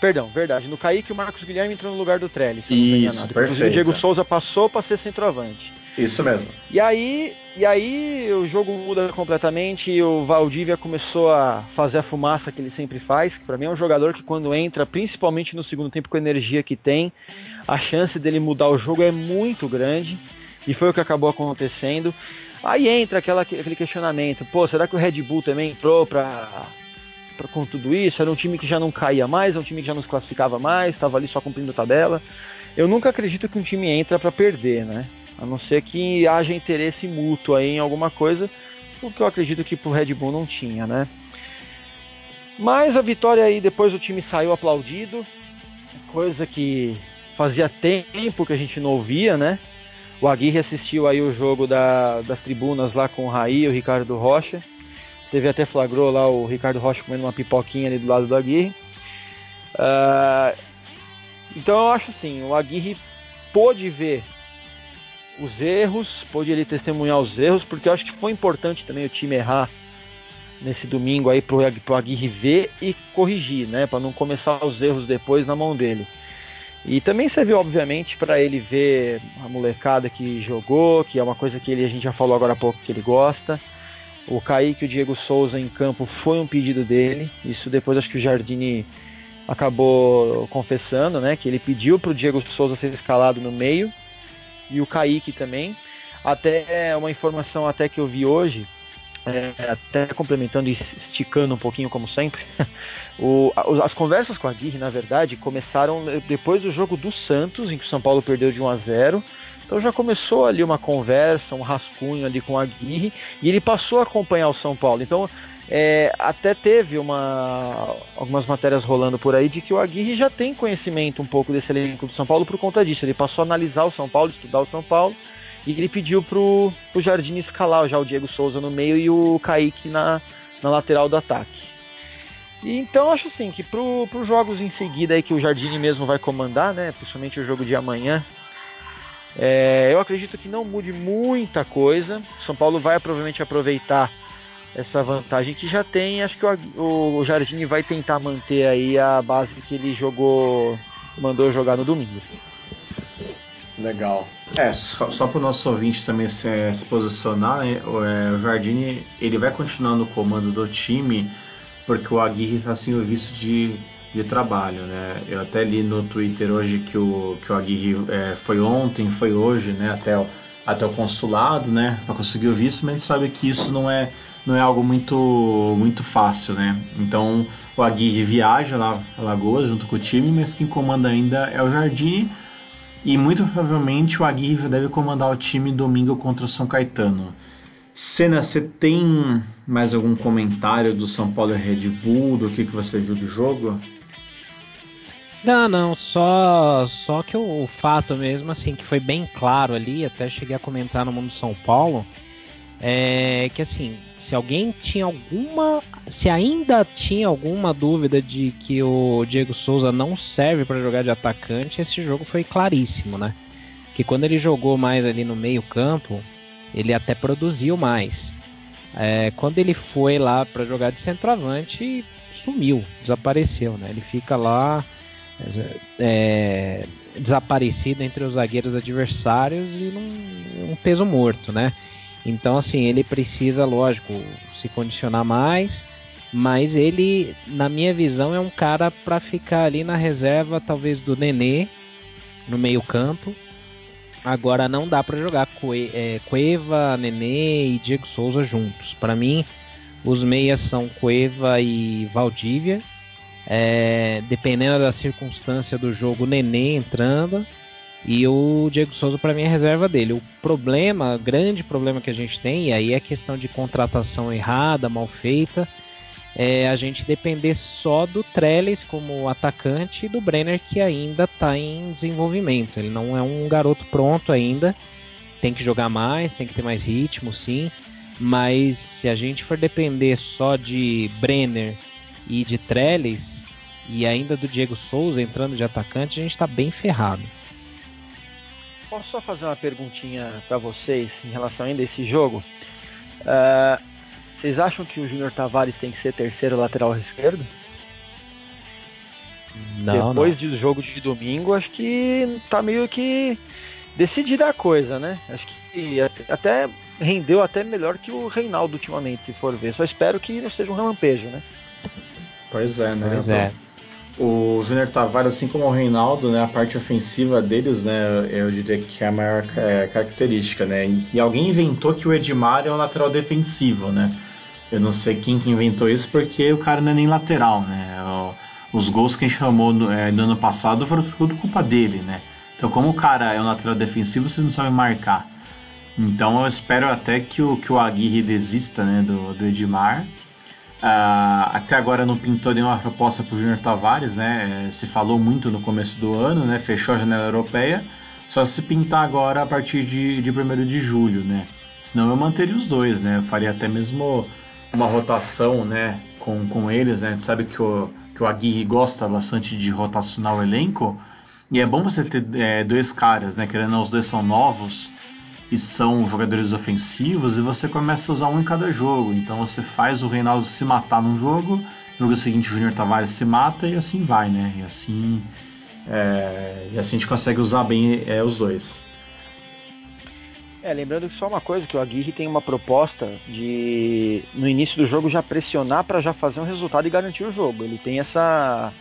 Perdão, verdade. No Kaique o Marcos Guilherme entrou no lugar do Trellis. Isso, perfeito. o Diego Souza passou para ser centroavante. Isso mesmo. E aí, e aí o jogo muda completamente e o Valdívia começou a fazer a fumaça que ele sempre faz. Que para mim é um jogador que quando entra, principalmente no segundo tempo com a energia que tem, a chance dele mudar o jogo é muito grande. E foi o que acabou acontecendo. Aí entra aquela, aquele questionamento: pô, será que o Red Bull também entrou para com tudo isso? Era um time que já não caía mais, era um time que já não se classificava mais, estava ali só cumprindo tabela. Eu nunca acredito que um time entra para perder, né? A não ser que haja interesse mútuo aí em alguma coisa, o que eu acredito que pro Red Bull não tinha, né? Mas a vitória aí, depois o time saiu aplaudido, coisa que fazia tempo que a gente não ouvia, né? O Aguirre assistiu aí o jogo da, das tribunas lá com o Raí e o Ricardo Rocha. Teve até flagrou lá o Ricardo Rocha comendo uma pipoquinha ali do lado do Aguirre. Uh, então eu acho assim, o Aguirre pôde ver os erros, pôde ele testemunhar os erros, porque eu acho que foi importante também o time errar nesse domingo aí pro, pro Aguirre ver e corrigir, né, para não começar os erros depois na mão dele. E também serviu, obviamente, para ele ver a molecada que jogou, que é uma coisa que ele, a gente já falou agora há pouco que ele gosta. O Kaique e o Diego Souza em campo foi um pedido dele. Isso depois acho que o Jardine acabou confessando, né? Que ele pediu para o Diego Souza ser escalado no meio e o Kaique também. Até uma informação até que eu vi hoje, é, até complementando e esticando um pouquinho como sempre. o, as conversas com a Aguirre, na verdade, começaram depois do jogo do Santos, em que o São Paulo perdeu de 1 a 0 então já começou ali uma conversa, um rascunho ali com a Aguirre, e ele passou a acompanhar o São Paulo. Então é, até teve uma, algumas matérias rolando por aí de que o Aguirre já tem conhecimento um pouco desse elenco do São Paulo por conta disso. Ele passou a analisar o São Paulo, estudar o São Paulo, e ele pediu pro, pro Jardim escalar já o Diego Souza no meio e o Kaique na, na lateral do ataque. E então acho assim que para os jogos em seguida aí que o Jardim mesmo vai comandar, né, principalmente o jogo de amanhã, é, eu acredito que não mude muita coisa. São Paulo vai provavelmente aproveitar essa vantagem que já tem. Acho que o, o Jardim vai tentar manter aí a base que ele jogou, mandou jogar no domingo. Legal. É, só, só para o nosso ouvinte também se, se posicionar, né? o, é, o Jardine ele vai continuar no comando do time porque o Aguirre está sendo visto de, de trabalho, né? Eu até li no Twitter hoje que o, que o Aguirre é, foi ontem, foi hoje, né? Até o, até o consulado, né? Para conseguir o visto, mas a gente sabe que isso não é não é algo muito, muito fácil, né? Então o Aguirre viaja lá a Lagoas junto com o time, mas quem comanda ainda é o Jardim e muito provavelmente o Aguirre deve comandar o time domingo contra o São Caetano. Senna, você tem mais algum comentário do São Paulo e Red Bull, do que, que você viu do jogo? Não, não, só só que o, fato mesmo, assim, que foi bem claro ali, até cheguei a comentar no Mundo São Paulo, é que assim, se alguém tinha alguma, se ainda tinha alguma dúvida de que o Diego Souza não serve para jogar de atacante, esse jogo foi claríssimo, né? Que quando ele jogou mais ali no meio campo, ele até produziu mais. É, quando ele foi lá para jogar de centroavante, sumiu, desapareceu, né? Ele fica lá é, desaparecido entre os zagueiros adversários e num, um peso morto, né? Então, assim, ele precisa, lógico, se condicionar mais, mas ele, na minha visão, é um cara para ficar ali na reserva, talvez do Nenê, no meio-campo. Agora não dá para jogar é, Cueva, Nenê e Diego Souza juntos. Para mim, os meias são Cueva e Valdívia. É, dependendo da circunstância do jogo, Nenê entrando e o Diego Souza, para mim, é reserva dele. O problema, grande problema que a gente tem, e aí é questão de contratação errada, mal feita, é a gente depender só do Trellis como atacante e do Brenner, que ainda está em desenvolvimento. Ele não é um garoto pronto ainda. Tem que jogar mais, tem que ter mais ritmo, sim. Mas se a gente for depender só de Brenner e de Trellis, e ainda do Diego Souza entrando de atacante, a gente está bem ferrado. Posso só fazer uma perguntinha para vocês em relação ainda a esse jogo? Uh, vocês acham que o Júnior Tavares tem que ser terceiro lateral esquerdo? Não, Depois não. do jogo de domingo, acho que tá meio que decidida a coisa, né? Acho que até rendeu até melhor que o Reinaldo ultimamente, se for ver. Só espero que não seja um relampejo, né? Pois é, né? Pois é. O Júnior Tavares, assim como o Reinaldo, né, a parte ofensiva deles, né, eu diria que é a maior é, característica, né? E alguém inventou que o Edmar é um lateral defensivo, né? Eu não sei quem que inventou isso, porque o cara não é nem lateral, né? Os gols que a gente chamou no, é, no ano passado foram tudo culpa dele, né? Então, como o cara é um lateral defensivo, você não sabe marcar. Então, eu espero até que o, que o Aguirre desista, né, do, do Edmar Uh, até agora não pintou nenhuma proposta para o Júnior Tavares, né? É, se falou muito no começo do ano, né? Fechou a janela europeia. Só se pintar agora a partir de, de 1 de julho, né? Senão eu manteria os dois, né? Eu faria até mesmo uma rotação, né? Com, com eles, né? Gente sabe que o, que o Aguirre gosta bastante de rotacionar o elenco. E é bom você ter é, dois caras, né? Querendo os dois são novos e são jogadores ofensivos e você começa a usar um em cada jogo. Então você faz o Reinaldo se matar num jogo, no jogo seguinte o Júnior Tavares se mata e assim vai, né? E assim, é, e assim a gente consegue usar bem é, os dois. É, lembrando que só uma coisa, que o Aguirre tem uma proposta de no início do jogo já pressionar para já fazer um resultado e garantir o jogo. Ele tem essa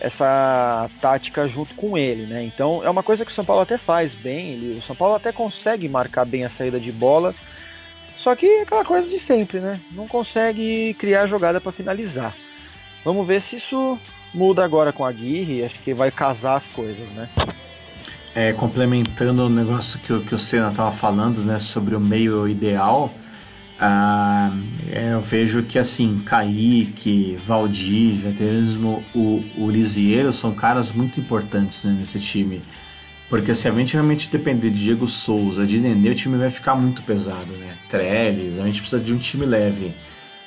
essa tática junto com ele, né? Então é uma coisa que o São Paulo até faz bem. Ele, o São Paulo até consegue marcar bem a saída de bola, só que é aquela coisa de sempre, né? Não consegue criar jogada para finalizar. Vamos ver se isso muda agora com a Aguirre. Acho que vai casar as coisas, né? É, complementando o negócio que, que o Senna estava falando, né, sobre o meio ideal. Ah, é, eu vejo que assim, Kaique, Valdir, até mesmo o, o Lisieiro são caras muito importantes né, nesse time. Porque se a gente realmente depender de Diego Souza, de Nenê, o time vai ficar muito pesado, né? Trellis, a gente precisa de um time leve.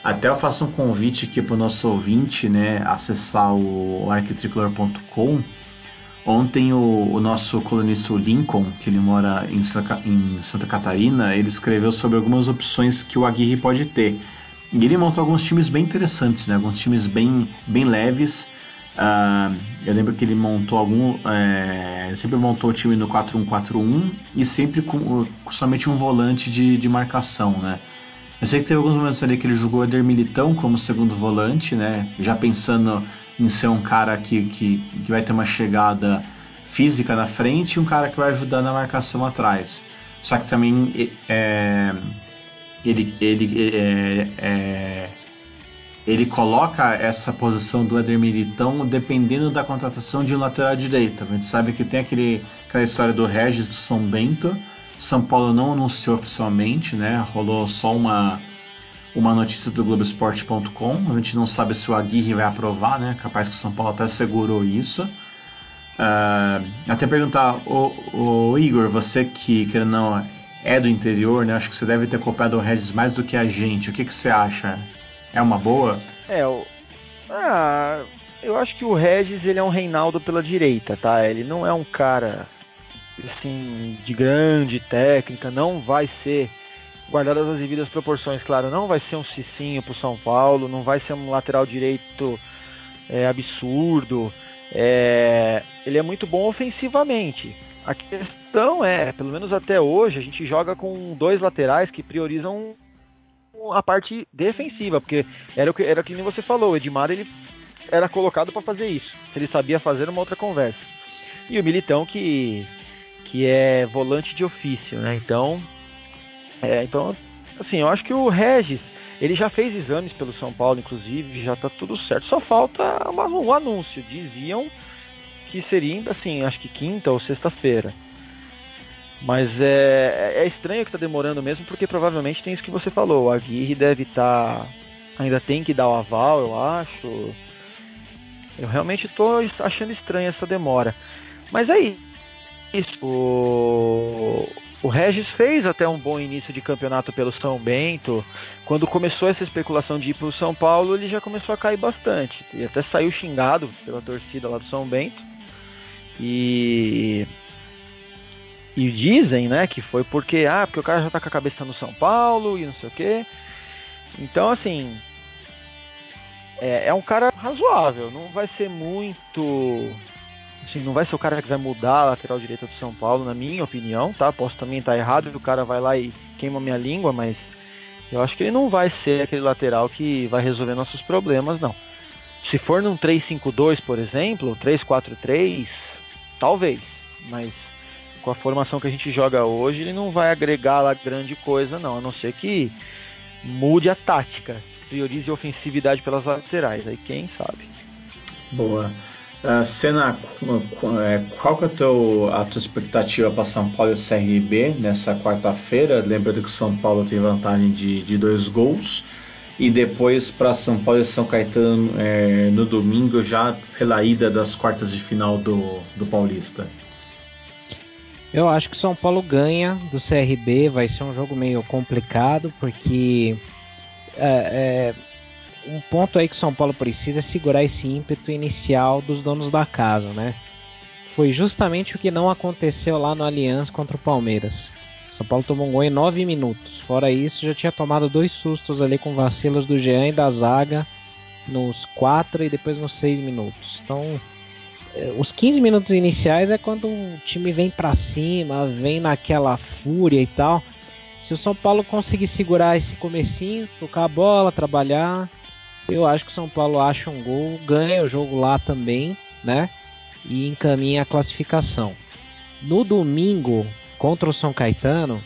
Até eu faço um convite aqui para o nosso ouvinte, né, acessar o arquitricolor.com Ontem o, o, nosso colunista Lincoln, que ele mora em Santa, em Santa, Catarina, ele escreveu sobre algumas opções que o Aguirre pode ter. E ele montou alguns times bem interessantes, né? alguns times bem, bem leves. Uh, eu lembro que ele montou algum. É, sempre montou o time no 4-1-4-1 e sempre com, com, somente um volante de, de marcação, né? Eu sei que teve alguns momentos ali que ele jogou Eder Militão como segundo volante, né? Já pensando em ser um cara que, que, que vai ter uma chegada física na frente e um cara que vai ajudar na marcação atrás. Só que também é, ele, ele, é, é, ele coloca essa posição do Eder Militão dependendo da contratação de um lateral direito. A gente sabe que tem aquele, aquela história do Regis do São Bento. São Paulo não anunciou oficialmente, né? Rolou só uma uma notícia do Globoesporte.com. A gente não sabe se o Aguirre vai aprovar, né? Capaz que o São Paulo até segurou isso. Uh, até perguntar, o, o, Igor, você que, que não é do interior, né? Acho que você deve ter copiado o Regis mais do que a gente. O que, que você acha? É uma boa? É, o... ah, eu acho que o Regis ele é um Reinaldo pela direita, tá? Ele não é um cara assim de grande técnica, não vai ser guardadas as devidas proporções, claro, não vai ser um Cicinho pro São Paulo, não vai ser um lateral direito é, absurdo. É, ele é muito bom ofensivamente. A questão é, pelo menos até hoje, a gente joga com dois laterais que priorizam a parte defensiva, porque era o que, era que você falou, o Edmar ele era colocado para fazer isso. Se ele sabia fazer uma outra conversa. E o Militão que que é volante de ofício, né? Então é, então, assim, eu acho que o Regis, ele já fez exames pelo São Paulo, inclusive, já tá tudo certo. Só falta um anúncio. Diziam que seria, assim, acho que quinta ou sexta-feira. Mas é, é estranho que tá demorando mesmo, porque provavelmente tem isso que você falou. A Aguirre deve estar. Tá, ainda tem que dar o aval, eu acho. Eu realmente tô achando estranha essa demora. Mas é isso. O, o Regis fez até um bom início de campeonato pelo São Bento. Quando começou essa especulação de ir para o São Paulo, ele já começou a cair bastante. E até saiu xingado pela torcida lá do São Bento. E e dizem, né, que foi porque ah, porque o cara já tá com a cabeça no São Paulo e não sei o quê. Então, assim, é, é um cara razoável, não vai ser muito assim, não vai ser o cara que vai mudar a lateral direita do São Paulo, na minha opinião, tá? Posso também estar errado e o cara vai lá e queima minha língua, mas eu acho que ele não vai ser aquele lateral que vai resolver nossos problemas, não. Se for num 3-5-2, por exemplo, 3-4-3, talvez, mas com a formação que a gente joga hoje, ele não vai agregar lá grande coisa, não, a não ser que mude a tática, priorize a ofensividade pelas laterais, aí quem sabe. Boa. Uh, Senna, é, qual que é a, tua expectativa para São Paulo e CRB nessa quarta-feira? Lembrando que São Paulo tem vantagem de, de dois gols. E depois para São Paulo e São Caetano é, no domingo, já pela ida das quartas de final do, do Paulista. Eu acho que São Paulo ganha do CRB, vai ser um jogo meio complicado, porque é, é um ponto aí que São Paulo precisa é segurar esse ímpeto inicial dos donos da casa, né? foi justamente o que não aconteceu lá no Allianz contra o Palmeiras. São Paulo tomou um gol em 9 minutos. Fora isso, já tinha tomado dois sustos ali com vacilos do Jean e da zaga nos 4 e depois nos 6 minutos. Então, eh, os 15 minutos iniciais é quando o time vem para cima, vem naquela fúria e tal. Se o São Paulo conseguir segurar esse comecinho, tocar a bola, trabalhar, eu acho que o São Paulo acha um gol, ganha o jogo lá também, né? E encaminha a classificação. No domingo, contra o São Caetano,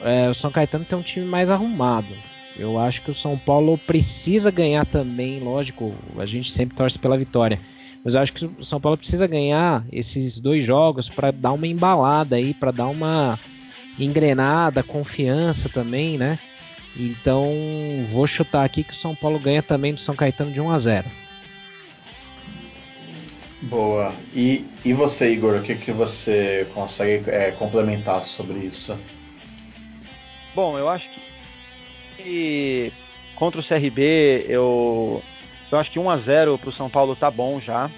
é, o São Caetano tem um time mais arrumado. Eu acho que o São Paulo precisa ganhar também, lógico, a gente sempre torce pela vitória. Mas eu acho que o São Paulo precisa ganhar esses dois jogos para dar uma embalada aí, para dar uma engrenada, confiança também, né? Então vou chutar aqui que o São Paulo ganha também do São Caetano de 1 a 0. Boa. E, e você, Igor, o que, que você consegue é, complementar sobre isso? Bom, eu acho que contra o CRB eu, eu acho que 1 a 0 para o São Paulo tá bom já.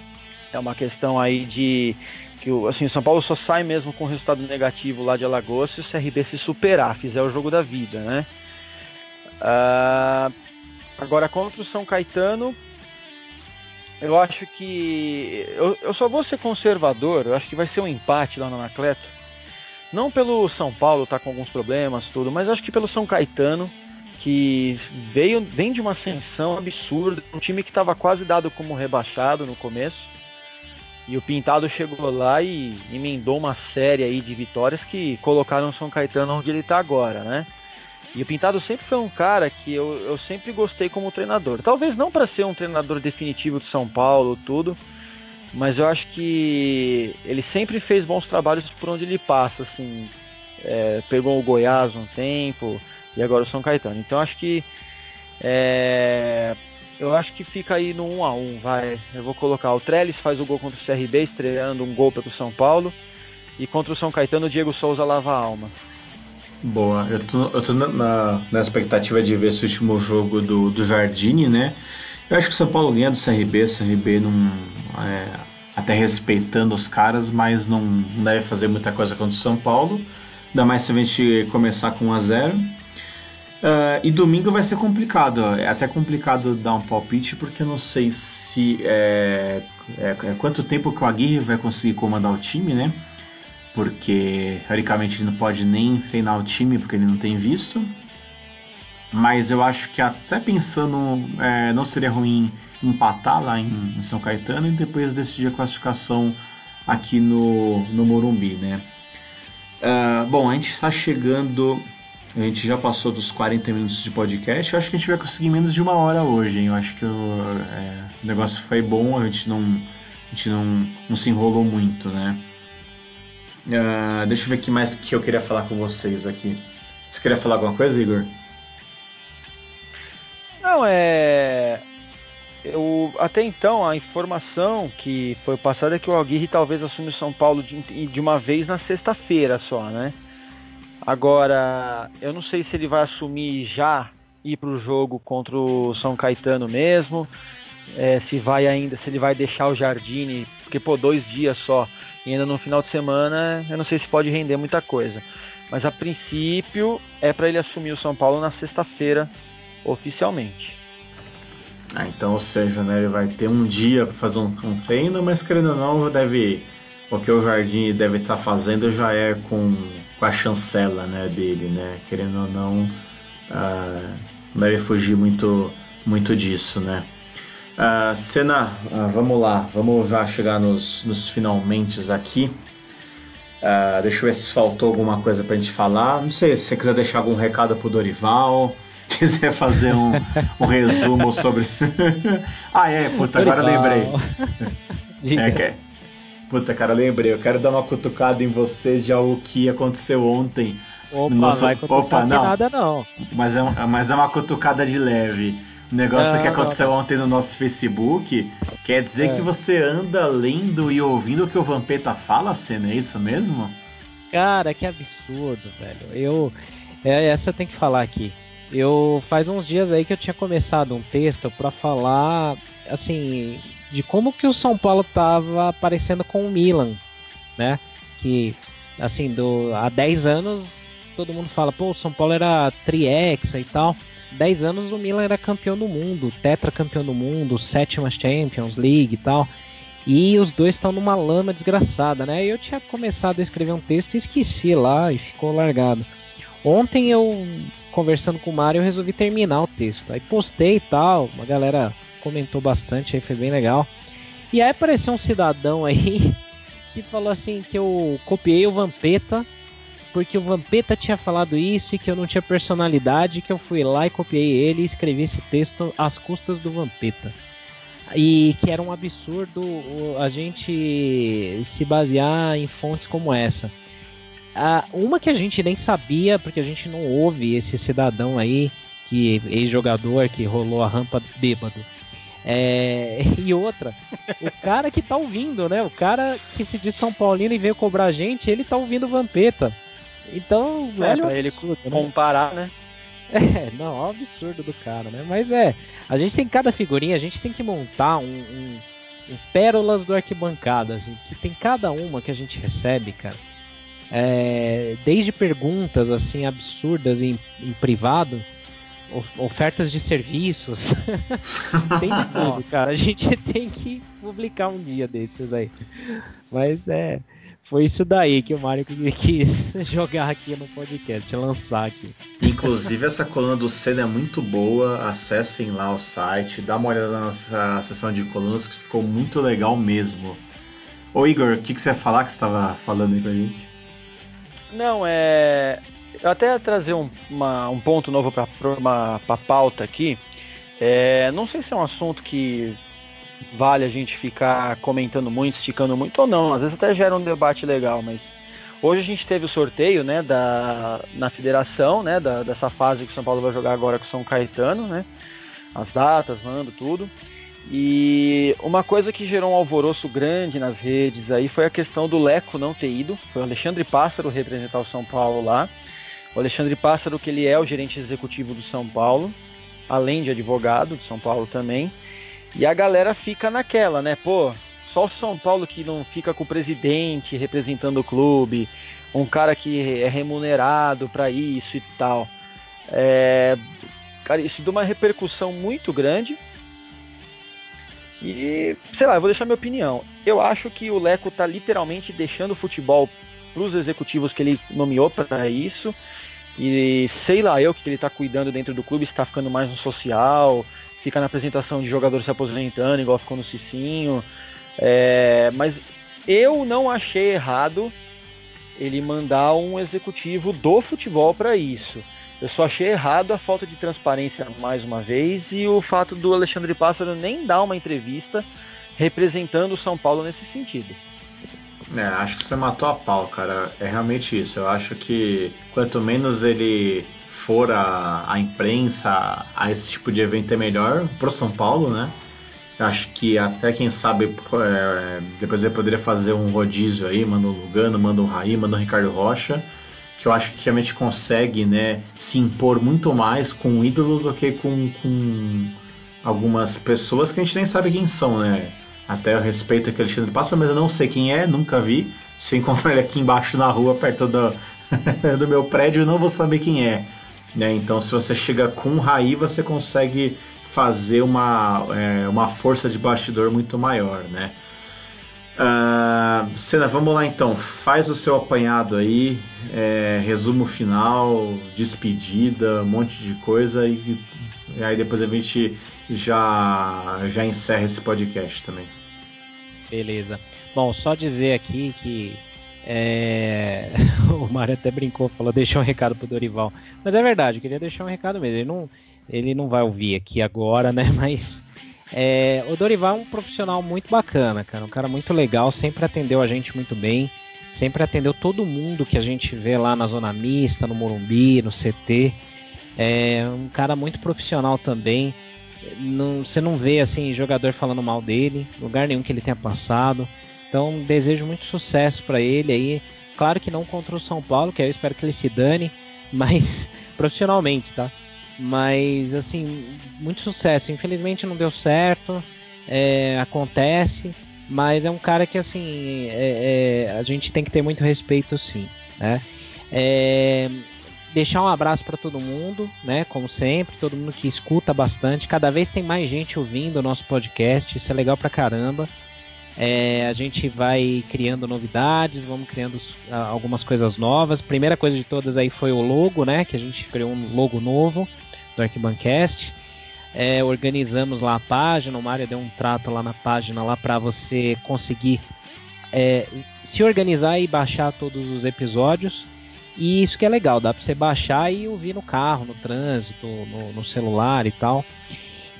É uma questão aí de que assim, o São Paulo só sai mesmo com resultado negativo lá de Alagoas se o CRB se superar, fizer o jogo da vida, né? Uh, agora contra o São Caetano, eu acho que eu, eu só vou ser conservador. Eu acho que vai ser um empate lá no Anacleto não pelo São Paulo estar tá com alguns problemas, tudo, mas acho que pelo São Caetano, que veio, vem de uma ascensão absurda, um time que estava quase dado como rebaixado no começo. E o Pintado chegou lá e emendou uma série aí de vitórias que colocaram o São Caetano onde ele está agora, né? E o Pintado sempre foi um cara que eu, eu sempre gostei como treinador. Talvez não para ser um treinador definitivo de São Paulo, tudo, mas eu acho que ele sempre fez bons trabalhos por onde ele passa, assim, é, pegou o Goiás um tempo e agora o São Caetano. Então acho que é, eu acho que fica aí no 1 a 1 vai. Eu vou colocar o Trellis faz o gol contra o CRB, estreando um gol pelo São Paulo. E contra o São Caetano, o Diego Souza lava a alma. Boa, eu tô, eu tô na, na, expectativa de ver esse último jogo do, do Jardine, né? Eu acho que o São Paulo ganha do CRB, o CRB não. É, até respeitando os caras, mas não, não deve fazer muita coisa contra o São Paulo. Ainda mais se a gente começar com 1 a 0 uh, E domingo vai ser complicado. É até complicado dar um palpite, porque eu não sei se. É, é, é quanto tempo que o Aguirre vai conseguir comandar o time, né? Porque teoricamente ele não pode nem treinar o time porque ele não tem visto. Mas eu acho que até pensando, é, não seria ruim empatar lá em, em, São Caetano e depois decidir a classificação aqui no, no Morumbi, né? Uh, bom, a gente está chegando, a gente já passou dos 40 minutos de podcast, eu acho que a gente vai conseguir menos de uma hora hoje, hein? Eu acho que o, é, o negócio foi bom, a gente não, a gente não, não se enrolou muito, né? Uh, deixa eu ver o que mais que eu queria falar com vocês aqui. Você queria falar alguma coisa, Igor? Não, é. Eu, até então, a informação que foi passada é que o Aguirre talvez assume o São Paulo de, de uma vez na sexta-feira só, né? Agora, eu não sei se ele vai assumir já ir para o jogo contra o São Caetano mesmo, é, se vai ainda, se ele vai deixar o Jardine, porque pô, dois dias só, e ainda no final de semana, eu não sei se pode render muita coisa. Mas a princípio é para ele assumir o São Paulo na sexta-feira oficialmente. Ah, então, ou seja, né, ele vai ter um dia para fazer um, um, treino, mas querendo ou não, deve, o que o Jardim deve estar tá fazendo já é com, com a chancela né, dele, né? Querendo ou não, ah, deve fugir muito, muito disso, né? Uh, Senna, uh, vamos lá, vamos já chegar nos, nos finalmente aqui. Uh, deixa eu ver se faltou alguma coisa pra gente falar. Não sei se você quiser deixar algum recado pro Dorival. quiser fazer um, um resumo sobre. ah, é, puta, agora lembrei. é, que... É. Puta, cara, lembrei. Eu quero dar uma cutucada em você de algo que aconteceu ontem. Opa, no nosso... vai Opa, não. nada não. Mas é, mas é uma cutucada de leve. O negócio não, que aconteceu não, ontem no nosso Facebook quer dizer é. que você anda lendo e ouvindo o que o Vampeta fala, Senna, é isso mesmo? Cara, que absurdo, velho. Eu. É, essa eu tenho que falar aqui. Eu faz uns dias aí que eu tinha começado um texto para falar assim de como que o São Paulo tava aparecendo com o Milan né? Que, assim, do, há 10 anos todo mundo fala, pô, o São Paulo era triexa e tal. 10 anos o Milan era campeão do mundo, tetra campeão do mundo, sétima Champions League e tal. E os dois estão numa lama desgraçada, né? Eu tinha começado a escrever um texto e esqueci lá e ficou largado. Ontem eu, conversando com o Mário, eu resolvi terminar o texto. Aí postei e tal, uma galera comentou bastante, aí foi bem legal. E aí apareceu um cidadão aí que falou assim que eu copiei o Vampeta porque o Vampeta tinha falado isso e que eu não tinha personalidade, que eu fui lá e copiei ele e escrevi esse texto às custas do Vampeta. E que era um absurdo a gente se basear em fontes como essa. uma que a gente nem sabia, porque a gente não ouve esse cidadão aí, que ex-jogador que rolou a rampa bêbado. É, e outra, o cara que tá ouvindo, né? O cara que se diz São Paulino e veio cobrar a gente, ele tá ouvindo Vampeta. Então, é, olha pra ele né? comparar, né? É, não, é um absurdo do cara, né? Mas é, a gente tem cada figurinha, a gente tem que montar um, um, um pérolas do arquibancada, que tem cada uma que a gente recebe, cara. É, desde perguntas assim absurdas em, em privado, ofertas de serviços, tem de tudo, cara. A gente tem que publicar um dia desses aí. Mas é, foi isso daí que o Mario quis jogar aqui no podcast, lançar aqui. Inclusive, essa coluna do Senna é muito boa. Acessem lá o site, dá uma olhada na nossa sessão de colunas, que ficou muito legal mesmo. Ô Igor, o que, que você ia falar que você estava falando aí pra gente? Não, é. Eu até ia trazer um, uma, um ponto novo para a pauta aqui. É, não sei se é um assunto que vale a gente ficar comentando muito, esticando muito ou não. Às vezes até gera um debate legal, mas hoje a gente teve o sorteio, né, da na federação, né, da, dessa fase que o São Paulo vai jogar agora com o São Caetano, né? As datas, mando tudo. E uma coisa que gerou um alvoroço grande nas redes aí foi a questão do Leco não ter ido. Foi o Alexandre Pássaro representar o São Paulo lá. O Alexandre Pássaro, que ele é o gerente executivo do São Paulo, além de advogado de São Paulo também. E a galera fica naquela, né? Pô, só o São Paulo que não fica com o presidente representando o clube, um cara que é remunerado para isso e tal. É, cara, isso deu uma repercussão muito grande. E, sei lá, eu vou deixar minha opinião. Eu acho que o Leco tá literalmente deixando o futebol pros executivos que ele nomeou para isso. E sei lá eu que ele tá cuidando dentro do clube, está ficando mais no social, fica na apresentação de jogador se aposentando, igual ficou no Cicinho. É, mas eu não achei errado ele mandar um executivo do futebol para isso. Eu só achei errado a falta de transparência mais uma vez e o fato do Alexandre Pássaro nem dar uma entrevista representando o São Paulo nesse sentido. É, acho que você matou a pau, cara. É realmente isso. Eu acho que quanto menos ele for a, a imprensa a esse tipo de evento é melhor pro São Paulo, né? Acho que até quem sabe é, depois ele poderia fazer um rodízio aí, manda o Lugano, manda o Raí, manda o Ricardo Rocha, que eu acho que realmente consegue né, se impor muito mais com o ídolo do que com, com algumas pessoas que a gente nem sabe quem são, né? Até eu respeito aquele Alexandre Passa, mas eu não sei quem é, nunca vi. Se eu encontrar ele aqui embaixo na rua, perto do, do meu prédio, eu não vou saber quem é. Né? Então, se você chega com Raí, você consegue fazer uma, é, uma força de bastidor muito maior, né? Uh, Senna, vamos lá então. Faz o seu apanhado aí, é, resumo final, despedida, um monte de coisa e, e, aí depois a gente já, já encerra esse podcast também. Beleza. Bom, só dizer aqui que é... o Mário até brincou, falou, deixou um recado pro Dorival. Mas é verdade, queria deixar um recado mesmo. Ele não, ele não vai ouvir aqui agora, né? Mas é... o Dorival é um profissional muito bacana, cara. Um cara muito legal, sempre atendeu a gente muito bem. Sempre atendeu todo mundo que a gente vê lá na Zona Mista, no Morumbi, no CT. É um cara muito profissional também. Não, você não vê assim jogador falando mal dele, lugar nenhum que ele tenha passado. Então desejo muito sucesso para ele aí. Claro que não contra o São Paulo, que eu espero que ele se dane, mas profissionalmente, tá? Mas assim, muito sucesso. Infelizmente não deu certo, é, acontece, mas é um cara que assim é, é, a gente tem que ter muito respeito sim, né? É, deixar um abraço para todo mundo, né? Como sempre, todo mundo que escuta bastante. Cada vez tem mais gente ouvindo o nosso podcast, isso é legal pra caramba. É, a gente vai criando novidades, vamos criando algumas coisas novas. Primeira coisa de todas aí foi o logo, né? Que a gente criou um logo novo do Arquibancast. É, organizamos lá a página, o Mário deu um trato lá na página lá para você conseguir é, se organizar e baixar todos os episódios. E isso que é legal, dá para você baixar e ouvir no carro, no trânsito, no, no celular e tal.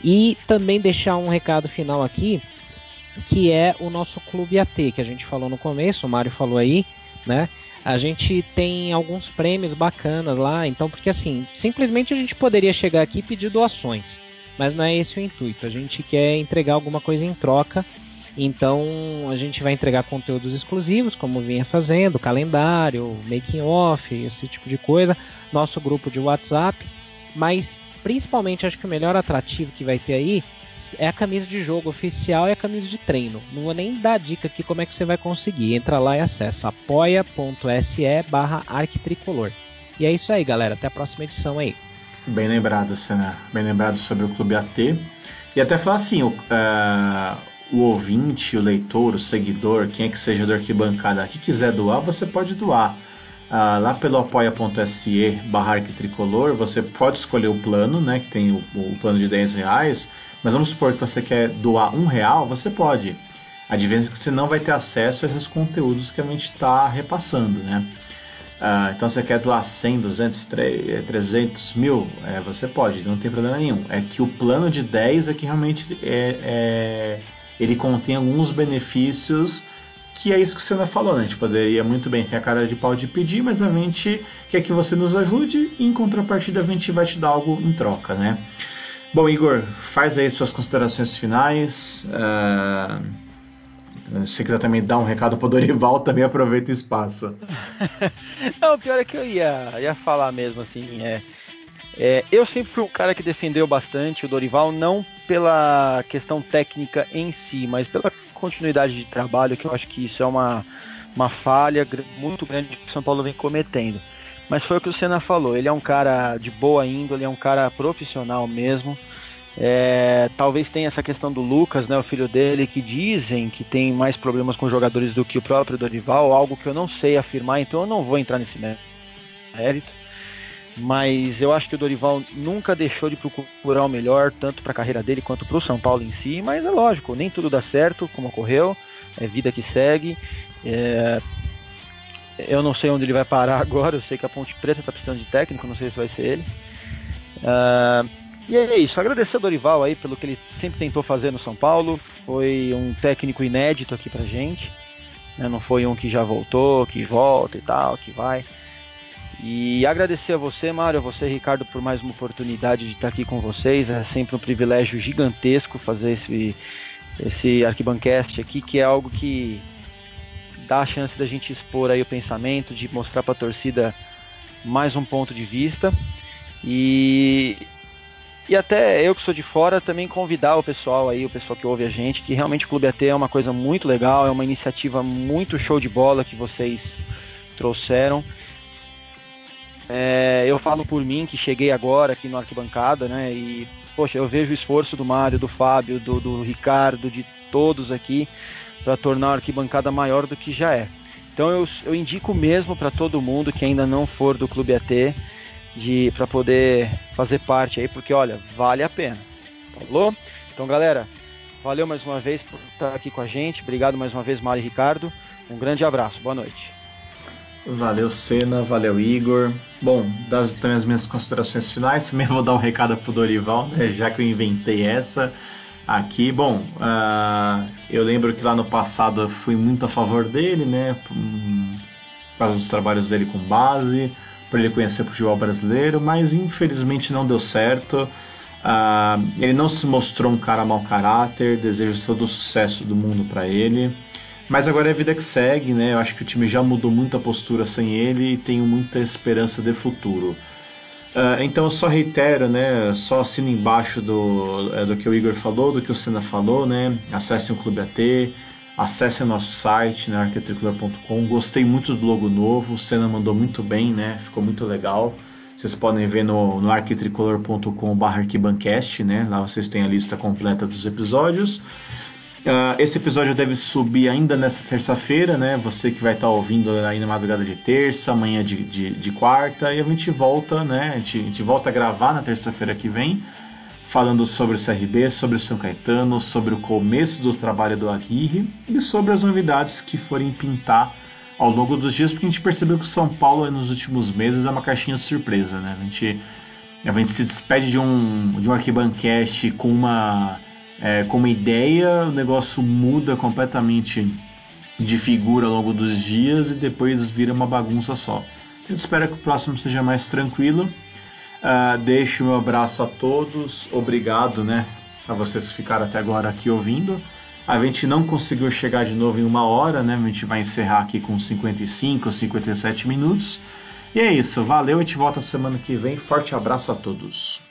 E também deixar um recado final aqui que é o nosso Clube AT, que a gente falou no começo, o Mário falou aí, né? A gente tem alguns prêmios bacanas lá, então, porque assim, simplesmente a gente poderia chegar aqui e pedir doações, mas não é esse o intuito. A gente quer entregar alguma coisa em troca, então a gente vai entregar conteúdos exclusivos, como vinha fazendo, calendário, making off, esse tipo de coisa, nosso grupo de WhatsApp, mas principalmente acho que o melhor atrativo que vai ter aí é a camisa de jogo oficial e a camisa de treino. Não vou nem dar dica aqui como é que você vai conseguir. Entra lá e acessa apoia.se barra arquitricolor. E é isso aí, galera. Até a próxima edição aí. Bem lembrado, Senna. Bem lembrado sobre o Clube AT. E até falar assim, o, uh, o ouvinte, o leitor, o seguidor, quem é que seja do arquibancada que quiser doar, você pode doar. Uh, lá pelo apoia.se barra arquitricolor, você pode escolher o plano, né? Que tem o, o plano de 10 reais mas vamos supor que você quer doar um real, você pode. A diferença é que você não vai ter acesso a esses conteúdos que a gente está repassando, né? Ah, então você quer doar 100, 200, 300 mil, é, você pode, não tem problema nenhum. É que o plano de 10 é que realmente é, é, ele contém alguns benefícios que é isso que você falou, né? A gente poderia muito bem ter a cara de pau de pedir, mas a gente quer que você nos ajude e em contrapartida a gente vai te dar algo em troca, né? Bom, Igor, faz aí suas considerações finais. Uh, se quiser também dar um recado pro Dorival, também aproveita o espaço. não, o pior é que eu ia, ia falar mesmo, assim, é, é, eu sempre fui um cara que defendeu bastante o Dorival, não pela questão técnica em si, mas pela continuidade de trabalho, que eu acho que isso é uma, uma falha muito grande que o São Paulo vem cometendo. Mas foi o que o Senna falou, ele é um cara de boa índole, é um cara profissional mesmo. É, talvez tenha essa questão do Lucas, né, o filho dele, que dizem que tem mais problemas com jogadores do que o próprio Dorival, algo que eu não sei afirmar, então eu não vou entrar nesse mérito. Mas eu acho que o Dorival nunca deixou de procurar o melhor, tanto para a carreira dele quanto para o São Paulo em si. Mas é lógico, nem tudo dá certo, como ocorreu, é vida que segue. É, eu não sei onde ele vai parar agora, eu sei que a Ponte Preta está precisando de técnico, não sei se vai ser ele. Uh, e é isso, agradecer ao Dorival aí pelo que ele sempre tentou fazer no São Paulo. Foi um técnico inédito aqui pra gente. Né? Não foi um que já voltou, que volta e tal, que vai. E agradecer a você, Mário, a você, Ricardo, por mais uma oportunidade de estar aqui com vocês. É sempre um privilégio gigantesco fazer esse, esse Arquibancast aqui, que é algo que dá a chance da gente expor aí o pensamento, de mostrar para a torcida mais um ponto de vista. E, e até eu que sou de fora também convidar o pessoal aí, o pessoal que ouve a gente, que realmente o Clube AT é uma coisa muito legal, é uma iniciativa muito show de bola que vocês trouxeram. É, eu falo por mim que cheguei agora aqui no Arquibancada, né? E, poxa, eu vejo o esforço do Mário, do Fábio, do, do Ricardo, de todos aqui para tornar a arquibancada maior do que já é. Então eu, eu indico mesmo para todo mundo que ainda não for do Clube AT de para poder fazer parte aí, porque olha, vale a pena. Falou? Então, galera, valeu mais uma vez por estar aqui com a gente. Obrigado mais uma vez, Mário e Ricardo. Um grande abraço. Boa noite. Valeu, Senna. Valeu, Igor. Bom, das também as minhas considerações finais, também vou dar um recado pro Dorival, né, já que eu inventei essa. Aqui, bom, uh, eu lembro que lá no passado eu fui muito a favor dele, né? Por causa dos trabalhos dele com base, por ele conhecer o futebol brasileiro, mas infelizmente não deu certo. Uh, ele não se mostrou um cara mau caráter, desejo todo o sucesso do mundo para ele. Mas agora é a vida que segue, né? Eu acho que o time já mudou muito a postura sem ele e tenho muita esperança de futuro. Uh, então eu só reitero, né? Só assino embaixo do, é, do que o Igor falou, do que o Senna falou, né? Acessem o Clube AT, Acesse nosso site, né, arquitricolor.com. Gostei muito do logo novo, o Senna mandou muito bem, né? Ficou muito legal. Vocês podem ver no, no arquitricolor.com.br arquibancast, né? Lá vocês têm a lista completa dos episódios. Uh, esse episódio deve subir ainda nessa terça-feira, né? Você que vai estar tá ouvindo aí na madrugada de terça, amanhã de, de, de, quarta, e a gente volta, né? A gente, a gente volta a gravar na terça-feira que vem falando sobre o CRB, sobre o São Caetano, sobre o começo do trabalho do Aguirre e sobre as novidades que forem pintar ao longo dos dias, porque a gente percebeu que o São Paulo nos últimos meses é uma caixinha de surpresa, né? A gente, a gente se despede de um, de um arquibancast com uma, é, com uma ideia, o negócio muda completamente de figura ao longo dos dias e depois vira uma bagunça só. Então, espero que o próximo seja mais tranquilo Uh, deixo meu abraço a todos. Obrigado, né? A vocês que ficaram até agora aqui ouvindo. A gente não conseguiu chegar de novo em uma hora, né? A gente vai encerrar aqui com 55 ou 57 minutos. E é isso. Valeu, a gente volta semana que vem. Forte abraço a todos.